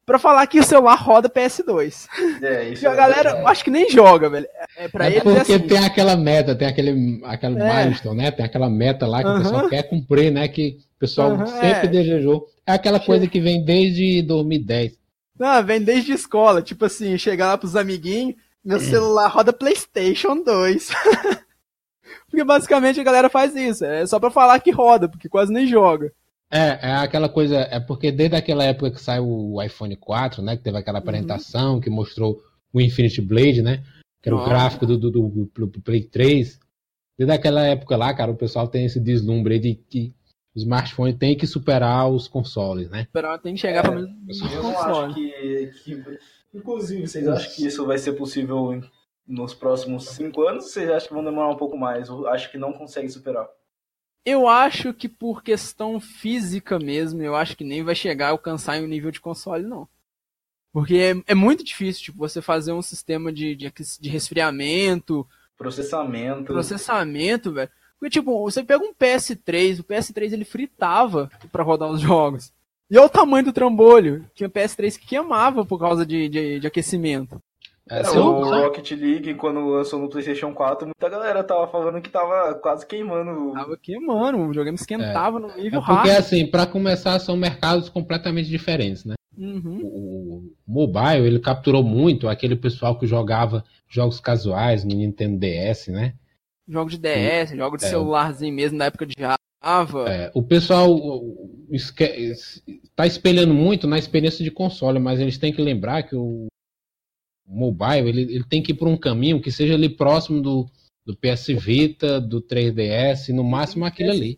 pra falar que o celular roda PS2. É, isso e a é galera, é. acho que nem joga, velho. É, pra é eles é porque assim. tem aquela meta, tem aquele, aquele é. milestone, né? Tem aquela meta lá que uh -huh. o pessoal quer cumprir, né? Que o pessoal uhum, sempre é. desejou. É aquela coisa que vem desde 2010. Ah, vem desde escola, tipo assim, chegar lá pros amiguinhos, meu celular roda PlayStation 2. porque basicamente a galera faz isso, é só pra falar que roda, porque quase nem joga. É, é aquela coisa, é porque desde aquela época que saiu o iPhone 4, né, que teve aquela apresentação uhum. que mostrou o Infinity Blade, né, que era Nossa. o gráfico do, do, do, do, Play 3, desde aquela época lá, cara, o pessoal tem esse deslumbre aí de que o smartphone tem que superar os consoles, né? Superar tem que chegar é, pelo menos Eu acho que, que, Inclusive, vocês acham que isso vai ser possível nos próximos cinco anos ou vocês acham que vão demorar um pouco mais? Eu acho que não consegue superar. Eu acho que por questão física mesmo, eu acho que nem vai chegar a alcançar um nível de console, não. Porque é, é muito difícil, tipo, você fazer um sistema de, de, de resfriamento. Processamento. Processamento, velho. Porque, tipo, você pega um PS3, o PS3 ele fritava para rodar os jogos. E olha o tamanho do trambolho. Tinha PS3 que queimava por causa de, de, de aquecimento. É, é o Rocket League, quando lançou no PlayStation 4, muita galera tava falando que tava quase queimando. Tava queimando, o videogame esquentava é. no nível é porque, rápido. assim, para começar, são mercados completamente diferentes, né? Uhum. O, mobile, ele capturou muito aquele pessoal que jogava jogos casuais no Nintendo DS, né? Jogo de DS, Sim. jogo de é. celularzinho mesmo, na época de Java. É, o pessoal está espelhando muito na experiência de console, mas eles têm que lembrar que o mobile ele, ele tem que ir por um caminho que seja ali próximo do, do PS Vita, do 3DS, no máximo aquilo ali.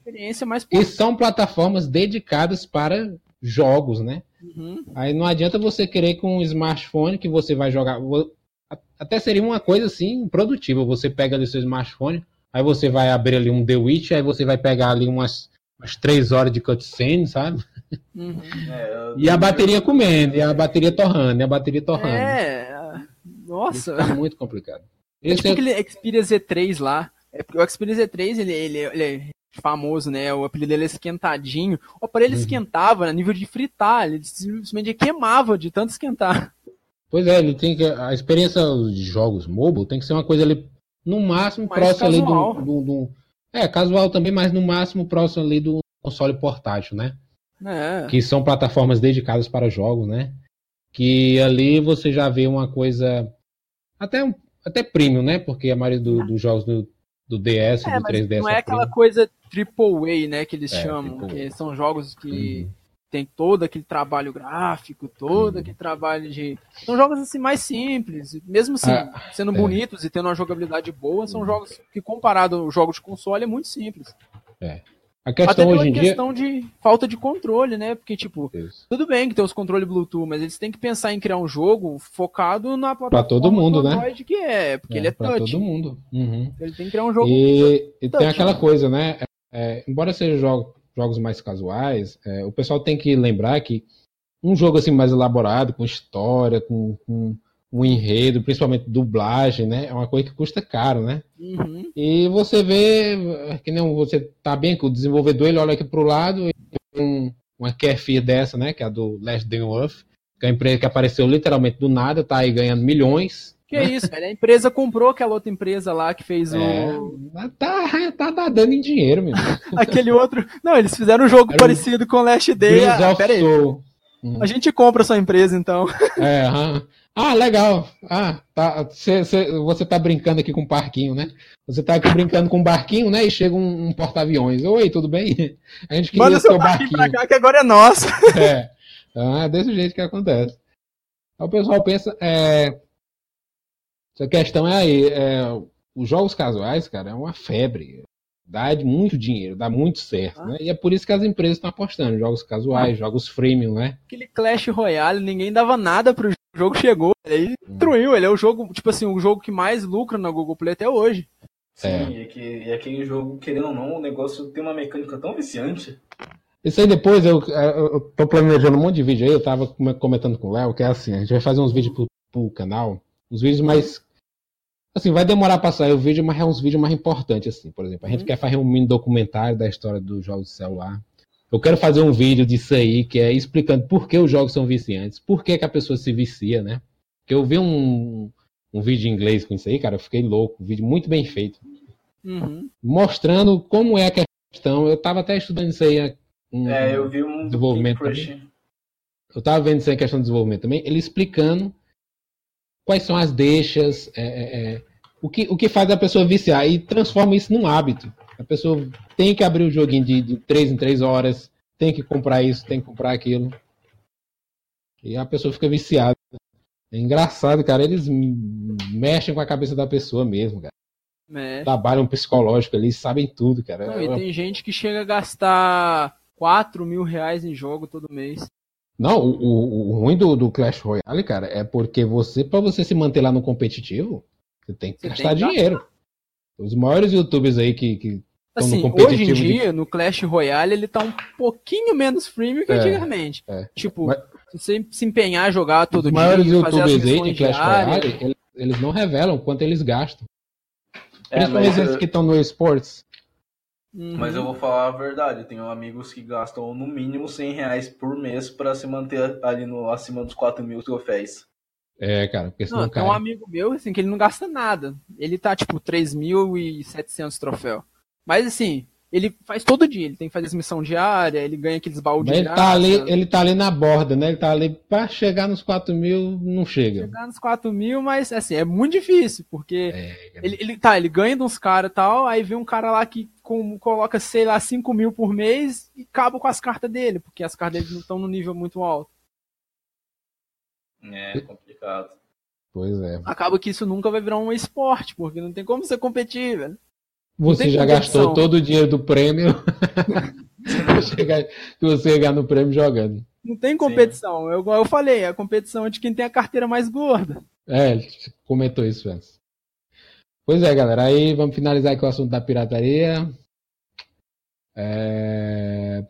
E são plataformas dedicadas para jogos, né? Uhum. Aí não adianta você querer com um smartphone que você vai jogar. Até seria uma coisa assim produtiva. Você pega ali seu smartphone, aí você vai abrir ali um The Witch, aí você vai pegar ali umas, umas três horas de cutscene, sabe? Uhum. É, e a bateria comendo, e a bateria torrando, e a bateria torrando. É, nossa. Isso tá muito complicado. É tipo é... aquele Xperia Z3 lá. É o Xperia Z3, ele, ele, ele é famoso, né? O apelido dele é esquentadinho. O aparelho uhum. esquentava a nível de fritar, ele simplesmente queimava de tanto esquentar. Pois é, ele tem que. A experiência de jogos mobile tem que ser uma coisa ali, no máximo, Mais próximo ali do, do, do, É, casual também, mas no máximo próximo ali do console portátil, né? É. Que são plataformas dedicadas para jogos, né? Que ali você já vê uma coisa. Até, até premium, né? Porque a maioria do, dos jogos do, do DS, é, do 3DS. Não é, é aquela coisa triple A, né? Que eles é, chamam. Que são jogos que. Uhum tem todo aquele trabalho gráfico, todo uhum. aquele trabalho de. São jogos assim mais simples, mesmo assim, ah, sendo é. bonitos e tendo uma jogabilidade boa, são uhum. jogos que, comparado aos jogos de console, é muito simples. É. A questão Até hoje em questão dia... de falta de controle, né? Porque, tipo, Isso. tudo bem que tem os controles Bluetooth, mas eles têm que pensar em criar um jogo focado na plataforma pra todo mundo, né? que é, porque é, ele é pra touch. todo mundo. Uhum. Ele tem que criar um jogo. E, e touch, tem aquela né? coisa, né? É, embora seja jogo jogos mais casuais, é, o pessoal tem que lembrar que um jogo assim mais elaborado, com história, com, com um enredo, principalmente dublagem, né? É uma coisa que custa caro, né? Uhum. E você vê que não você tá bem que o desenvolvedor ele olha aqui pro lado e um, uma QFI dessa, né? Que é a do Last Day on Earth, que é a empresa que apareceu literalmente do nada, tá aí ganhando milhões que é isso, velho. A empresa comprou aquela outra empresa lá que fez é, o. Tá, tá, tá dando em dinheiro, meu. Aquele outro. Não, eles fizeram um jogo Era parecido com Last Day. Ah, pera aí. Hum. A gente compra a sua empresa, então. É, ah, legal. Ah, tá, cê, cê, você tá brincando aqui com um parquinho, né? Você tá aqui brincando com um barquinho, né? E chega um, um porta-aviões. Oi, tudo bem? A gente queria Manda seu barquinho, barquinho pra cá que agora é nosso. É. Ah, é desse jeito que acontece. Aí o pessoal pensa, é, a questão é aí, é, os jogos casuais, cara, é uma febre. Dá muito dinheiro, dá muito certo, ah. né? E é por isso que as empresas estão apostando em jogos casuais, ah. jogos freemium, né? Aquele Clash Royale, ninguém dava nada pro jogo, o jogo chegou, ele hum. destruiu, ele é o jogo, tipo assim, o jogo que mais lucra na Google Play até hoje. Sim, é. e, que, e aquele jogo, querendo ou não, o negócio tem uma mecânica tão viciante. Isso aí depois, eu, eu tô planejando um monte de vídeo aí, eu tava comentando com o Léo, que é assim, a gente vai fazer uns vídeos pro, pro canal, uns vídeos mais Assim, vai demorar para sair o vídeo, mas é uns vídeos mais importantes, assim. Por exemplo, a gente uhum. quer fazer um mini documentário da história dos jogos de celular. Eu quero fazer um vídeo disso aí, que é explicando por que os jogos são viciantes, por que, que a pessoa se vicia, né? Porque eu vi um, um vídeo em inglês com isso aí, cara, eu fiquei louco. Um vídeo muito bem feito. Uhum. Mostrando como é a questão. Eu tava até estudando isso aí. Um, é, eu vi um desenvolvimento. eu tava vendo isso em questão de desenvolvimento também, ele explicando quais são as deixas, é, é, é, o, que, o que faz a pessoa viciar e transforma isso num hábito. A pessoa tem que abrir o joguinho de, de 3 em 3 horas, tem que comprar isso, tem que comprar aquilo. E a pessoa fica viciada. É engraçado, cara. Eles mexem com a cabeça da pessoa mesmo, cara. Trabalham psicológico ali, sabem tudo, cara. Não, e tem gente que chega a gastar 4 mil reais em jogo todo mês. Não, o, o, ruim do, do, Clash Royale, cara, é porque você, para você se manter lá no competitivo, você tem que você gastar tem que dinheiro. Os maiores youtubers aí que, que assim, hoje em dia, de... no Clash Royale, ele tá um pouquinho menos freemium que é, antigamente. É. Tipo, Mas... se você se empenhar a jogar todo Os dia, maiores youtubers aí de Clash Royale, eles, eles, não revelam quanto eles gastam. É, Principalmente esses eu... que estão no esportes. Uhum. Mas eu vou falar a verdade, eu tenho amigos que gastam no mínimo 100 reais por mês para se manter ali no, acima dos 4 mil troféus. É, cara, porque senão não, cai. Tem um amigo meu, assim, que ele não gasta nada. Ele tá, tipo, 3.700 troféus. Mas, assim, ele faz todo dia, ele tem que fazer as missão diária, ele ganha aqueles baldes. Ele tá, ali, ele tá ali na borda, né? Ele tá ali pra chegar nos 4 mil, não chega. Chegar nos 4 mil, mas assim, é muito difícil, porque é, ele, ele, tá, ele ganha de uns caras e tal, aí vem um cara lá que com, coloca, sei lá, 5 mil por mês e acaba com as cartas dele, porque as cartas dele não estão no nível muito alto. É, complicado. Pois é. Acaba que isso nunca vai virar um esporte, porque não tem como você competir, velho. Você já gastou todo o dinheiro do prêmio que você chegar no prêmio jogando. Não tem competição. Eu, eu falei, a competição é de quem tem a carteira mais gorda. É, comentou isso antes. Pois é, galera. Aí vamos finalizar aqui o assunto da pirataria. É...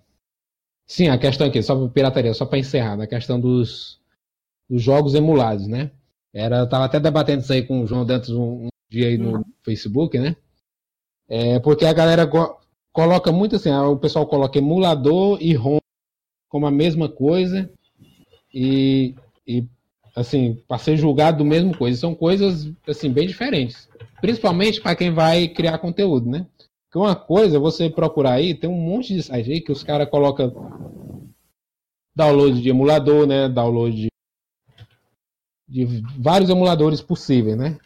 Sim, a questão aqui, só para pirataria, só para encerrar, na questão dos, dos jogos emulados, né? Era, eu tava até debatendo isso aí com o João Dantas um, um dia aí no uhum. Facebook, né? É, porque a galera coloca muito assim, o pessoal coloca emulador e ROM como a mesma coisa e, e assim, para ser julgado do mesmo coisa. São coisas assim bem diferentes. Principalmente para quem vai criar conteúdo, né? Porque uma coisa, você procurar aí, tem um monte de site aí que os caras colocam download de emulador, né? Download de, de vários emuladores possíveis, né?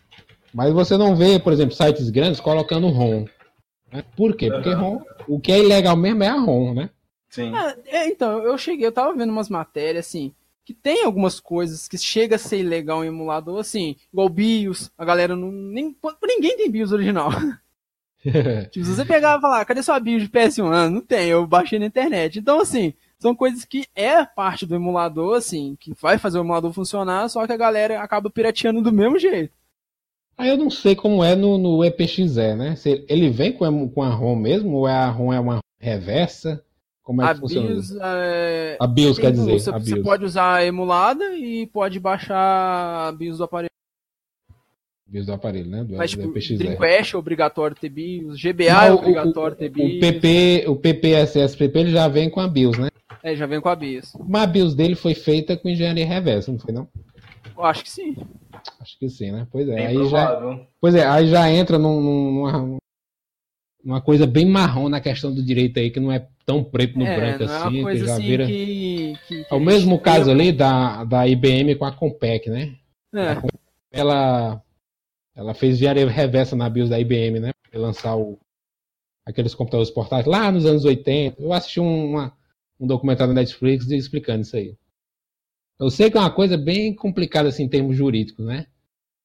Mas você não vê, por exemplo, sites grandes colocando ROM. Né? Por quê? Porque ROM, o que é ilegal mesmo é a ROM, né? Sim. Ah, é, então, eu cheguei, eu tava vendo umas matérias, assim, que tem algumas coisas que chega a ser ilegal em emulador, assim, igual BIOS, a galera não. Nem, ninguém tem BIOS original. tipo, se você pegar e falar, cadê sua BIOS de PS1? Ah, não tem, eu baixei na internet. Então, assim, são coisas que é parte do emulador, assim, que vai fazer o emulador funcionar, só que a galera acaba pirateando do mesmo jeito. Aí eu não sei como é no, no EPXE, né? Se ele vem com a, com a ROM mesmo, ou é a ROM é uma reversa? Como é a que funciona? BIOS, é... A BIOS quer dizer. Você, a você pode usar emulada e pode baixar a BIOS do aparelho. BIOS do aparelho, né? Do, Mas, tipo, Dreamcast é obrigatório ter BIOS, GBA não, é obrigatório o, ter BIOS. O PP, o PPSSPP ele já vem com a BIOS, né? É, já vem com a BIOS. Mas a BIOS dele foi feita com engenharia reversa, não foi não? Eu acho que sim. Acho que sim, né? Pois é. aí já, pois é, aí já entra num, numa, uma coisa bem marrom na questão do direito aí, que não é tão preto no é, branco assim, é que já assim vira. Que, que, que é o mesmo caso ali da, da IBM com a Compaq, né? É. Compaq, ela, ela fez engenharia reversa na BIOS da IBM, né? Pra lançar o, aqueles computadores portáteis lá nos anos 80. Eu assisti uma, um documentário da Netflix explicando isso aí. Eu sei que é uma coisa bem complicada assim, em termos jurídicos, né?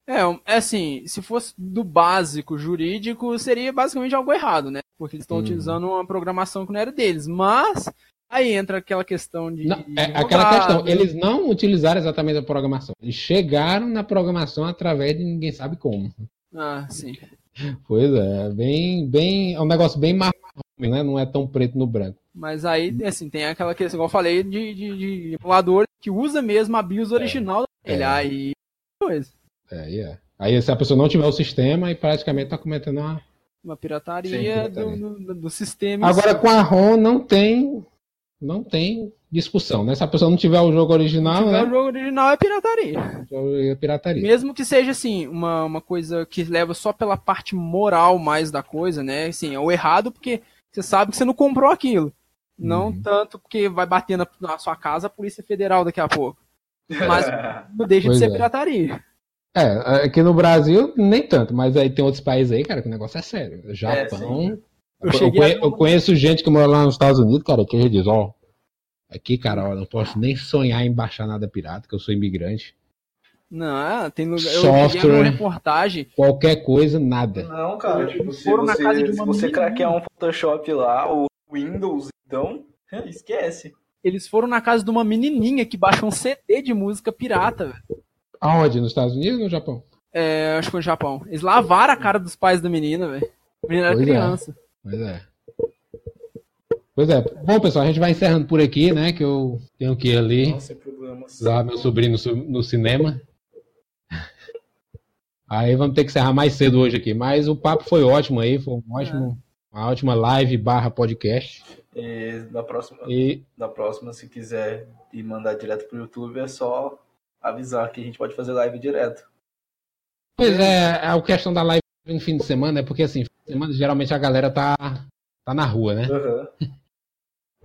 É, é assim, se fosse do básico jurídico, seria basicamente algo errado, né? Porque eles estão hum. utilizando uma programação que não era deles. Mas aí entra aquela questão de. Não, é, aquela questão, eles não utilizaram exatamente a programação. Eles chegaram na programação através de ninguém sabe como. Ah, sim. Pois é, bem, bem, é um negócio bem marrom, né? Não é tão preto no branco. Mas aí, assim, tem aquela questão, igual eu falei, de, de, de emulador que usa mesmo a BIOS original é. dele. É. Aí, coisa. É, yeah. Aí se a pessoa não tiver o sistema, aí praticamente está cometendo uma... Uma pirataria, Sim, pirataria. Do, do, do, sistema. Agora com a ROM não tem não tem discussão, né? Se a pessoa não tiver o jogo original, Se né? o jogo original é pirataria. É pirataria. Mesmo que seja assim, uma, uma coisa que leva só pela parte moral mais da coisa, né? Assim, é o errado porque você sabe que você não comprou aquilo. Não Uhum. tanto porque vai bater na, na sua casa a Polícia Federal daqui a pouco. Mas não deixa Pois de ser é. pirataria. É, aqui no Brasil nem tanto, mas aí tem outros países aí, cara, que o negócio é sério. Japão. sim. Eu Eu, conhe- a- eu conheço gente que mora lá nos Estados Unidos, cara, que já diz, ó, aqui, cara, ó, não posso nem sonhar em baixar nada pirata, que eu sou imigrante. Não, tem lugar. Eu Software. peguei uma reportagem. Qualquer coisa, nada. Não, cara, tipo, se foram na você, casa de se uma você craquear um Photoshop lá, o Windows, então, esquece. Eles foram na casa de uma menininha que baixou um CD de música pirata, velho. Aonde? Nos Estados Unidos ou no Japão? É, acho que foi no Japão. Eles lavaram a cara dos pais da menina, velho. A menina era Pois é. criança. Pois é. Pois é. Bom, pessoal, a gente vai encerrando por aqui, né? Que eu tenho que ir ali Não, sem problemas. levar meu sobrinho no, ci- no cinema. Aí vamos ter que encerrar mais cedo hoje aqui. Mas o papo foi ótimo aí, foi um ótimo, uma ótima live barra podcast. E da próxima, E da próxima, se quiser ir mandar direto pro YouTube, é só avisar que a gente pode fazer live direto. Pois é, a questão da live em fim de semana é porque assim, fim de semana geralmente a galera tá, tá na rua, né? Aham.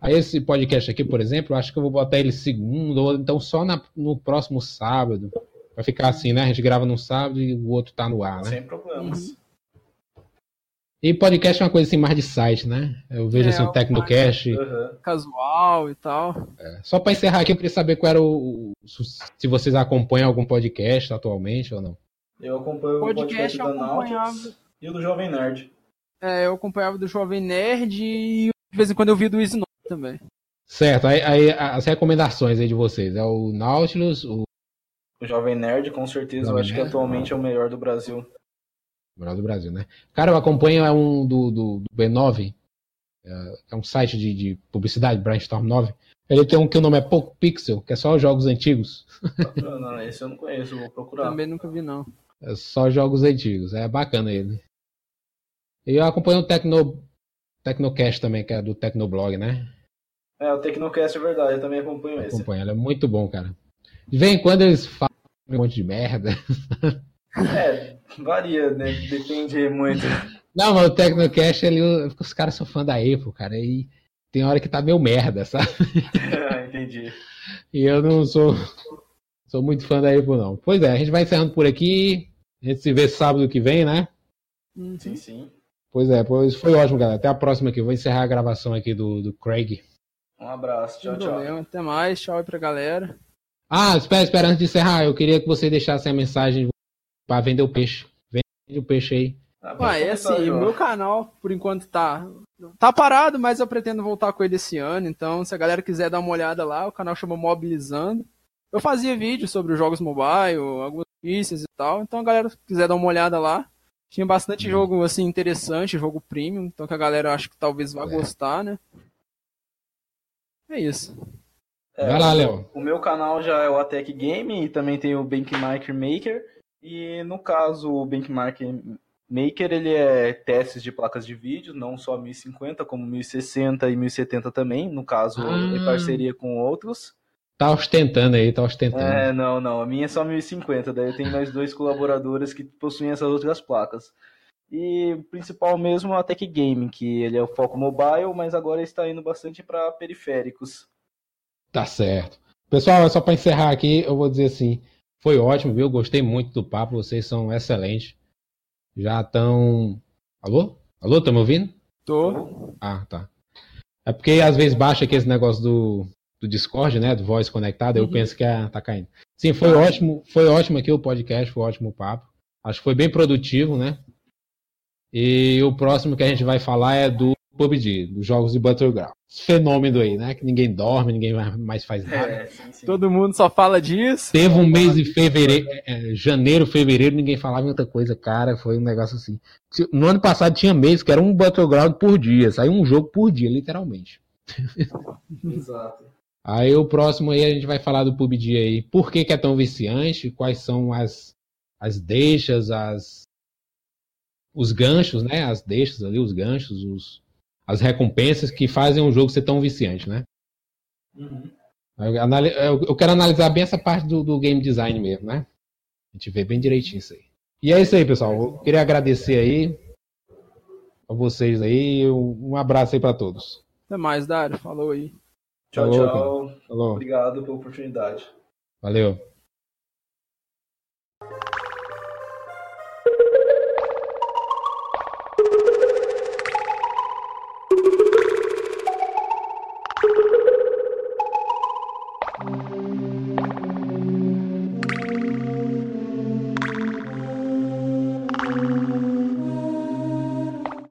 Aí esse podcast aqui, por exemplo, acho que eu vou botar ele segundo, ou então só na- no próximo sábado. Vai ficar assim, né? A gente grava num sábado e o outro tá no ar, né? Sem problemas. E podcast é uma coisa assim mais de site, né? Eu vejo É, assim o o Tecnocast. Aham. Casual e tal. Só pra encerrar aqui, eu queria saber qual era o. o- Se vocês acompanham algum podcast atualmente ou não. Eu acompanho o Podcast podcast eu da acompanhava. Nautilus e o do Jovem Nerd. É, eu acompanhava do Jovem Nerd e de vez em quando eu vi do Easy Note também. Certo, aí, aí as recomendações aí de vocês. É o Nautilus, o O Jovem Nerd, com certeza, eu Jovem acho que Nerd? atualmente é o melhor do Brasil. Melhor do Brasil, né? Cara, eu acompanho é um do, do, do B9, é, é um site de, de publicidade, Brainstorm 9. Ele tem um que o nome é Poco Pixel, que é só jogos antigos. não, não, esse eu não conheço, vou procurar. Também nunca vi, não. É só jogos antigos. É bacana ele. E eu acompanho o Tecno, Tecnocast também, que é do Tecnoblog, né? É, o Tecnocast é verdade, eu também acompanho esse. Acompanho, ele é muito bom, cara. De vez em quando eles falam um monte de merda. É, varia, né? Depende muito. Não, mas o Tecnocast, ele, os caras são fã da Apple, cara. E tem hora que tá meio merda, sabe? Entendi. E eu não sou, sou muito fã da Apple, não. Pois é, a gente vai encerrando por aqui. A gente se vê sábado que vem, né? Uhum. Sim, sim. Pois é, pois foi ótimo, galera. Até a próxima aqui. Eu vou encerrar a gravação aqui do, do Craig. Um abraço, tchau, Sem tchau. problema. Até mais. Tchau aí pra galera. Ah, espera, espera, antes de encerrar, eu queria que você deixasse a mensagem para vender o peixe. Vende o peixe aí. Ah, Ué, pode é começar, assim, o meu canal, por enquanto, tá. Tá parado, mas eu pretendo voltar com ele esse ano. Então, se a galera quiser dar uma olhada lá, o canal chama Mobilizando. Eu fazia vídeos sobre os jogos mobile, algumas notícias e tal. Então, a galera quiser dar uma olhada lá. Tinha bastante jogo assim interessante, jogo premium, então que a galera acho que talvez vá É. gostar, né? É isso. É, Vai lá, Léo. O meu canal já é o Atec Game e também tem o Benchmark Maker. E no caso, o Benchmark Maker ele é testes de placas de vídeo, não só 1050, como 1060 e 1070 também. No caso, Ah. em parceria com outros. Tá ostentando aí, tá ostentando. É, não, não. A minha é só 1050. Daí eu tenho mais dois colaboradores que possuem essas outras placas. E o principal mesmo é o Atec Game, que ele é o foco mobile, mas agora está indo bastante para periféricos. Tá certo. Pessoal, é só para encerrar aqui, eu vou dizer assim, foi ótimo, viu? Gostei muito do papo, vocês são excelentes. Já estão. Alô? Alô, tá me ouvindo? Tô. Ah, tá. É porque às vezes baixa aqui esse negócio do, do Discord, né? Do voz conectado, eu Uhum. penso que é, tá caindo. Sim, foi ótimo, foi ótimo aqui o podcast, foi ótimo o papo. Acho que foi bem produtivo, né? E o próximo que a gente vai falar é do PUBG, dos jogos de Battleground. Esse fenômeno aí, né? Que ninguém dorme, ninguém mais faz nada. É, sim, sim. Todo mundo só fala disso. Teve um mês de fevereiro, é, janeiro, fevereiro, ninguém falava em outra coisa, cara. Foi um negócio assim. No ano passado tinha mês que era um Battleground por dia, saiu um jogo por dia, literalmente. Exato. Aí o próximo aí a gente vai falar do PUBG aí. Por que, que é tão viciante? Quais são as, as deixas, as os ganchos, né? As deixas ali, os ganchos, os, as recompensas que fazem um jogo ser tão viciante, né? Uhum. Eu, quero analisar bem essa parte do, do game design mesmo, né? A gente vê bem direitinho isso aí. E é isso aí, pessoal. Eu queria agradecer aí a vocês aí. Um um abraço aí para todos. Até mais, Dário. Falou aí. Tchau, Falou, tchau. Falou. Obrigado pela oportunidade. Valeu.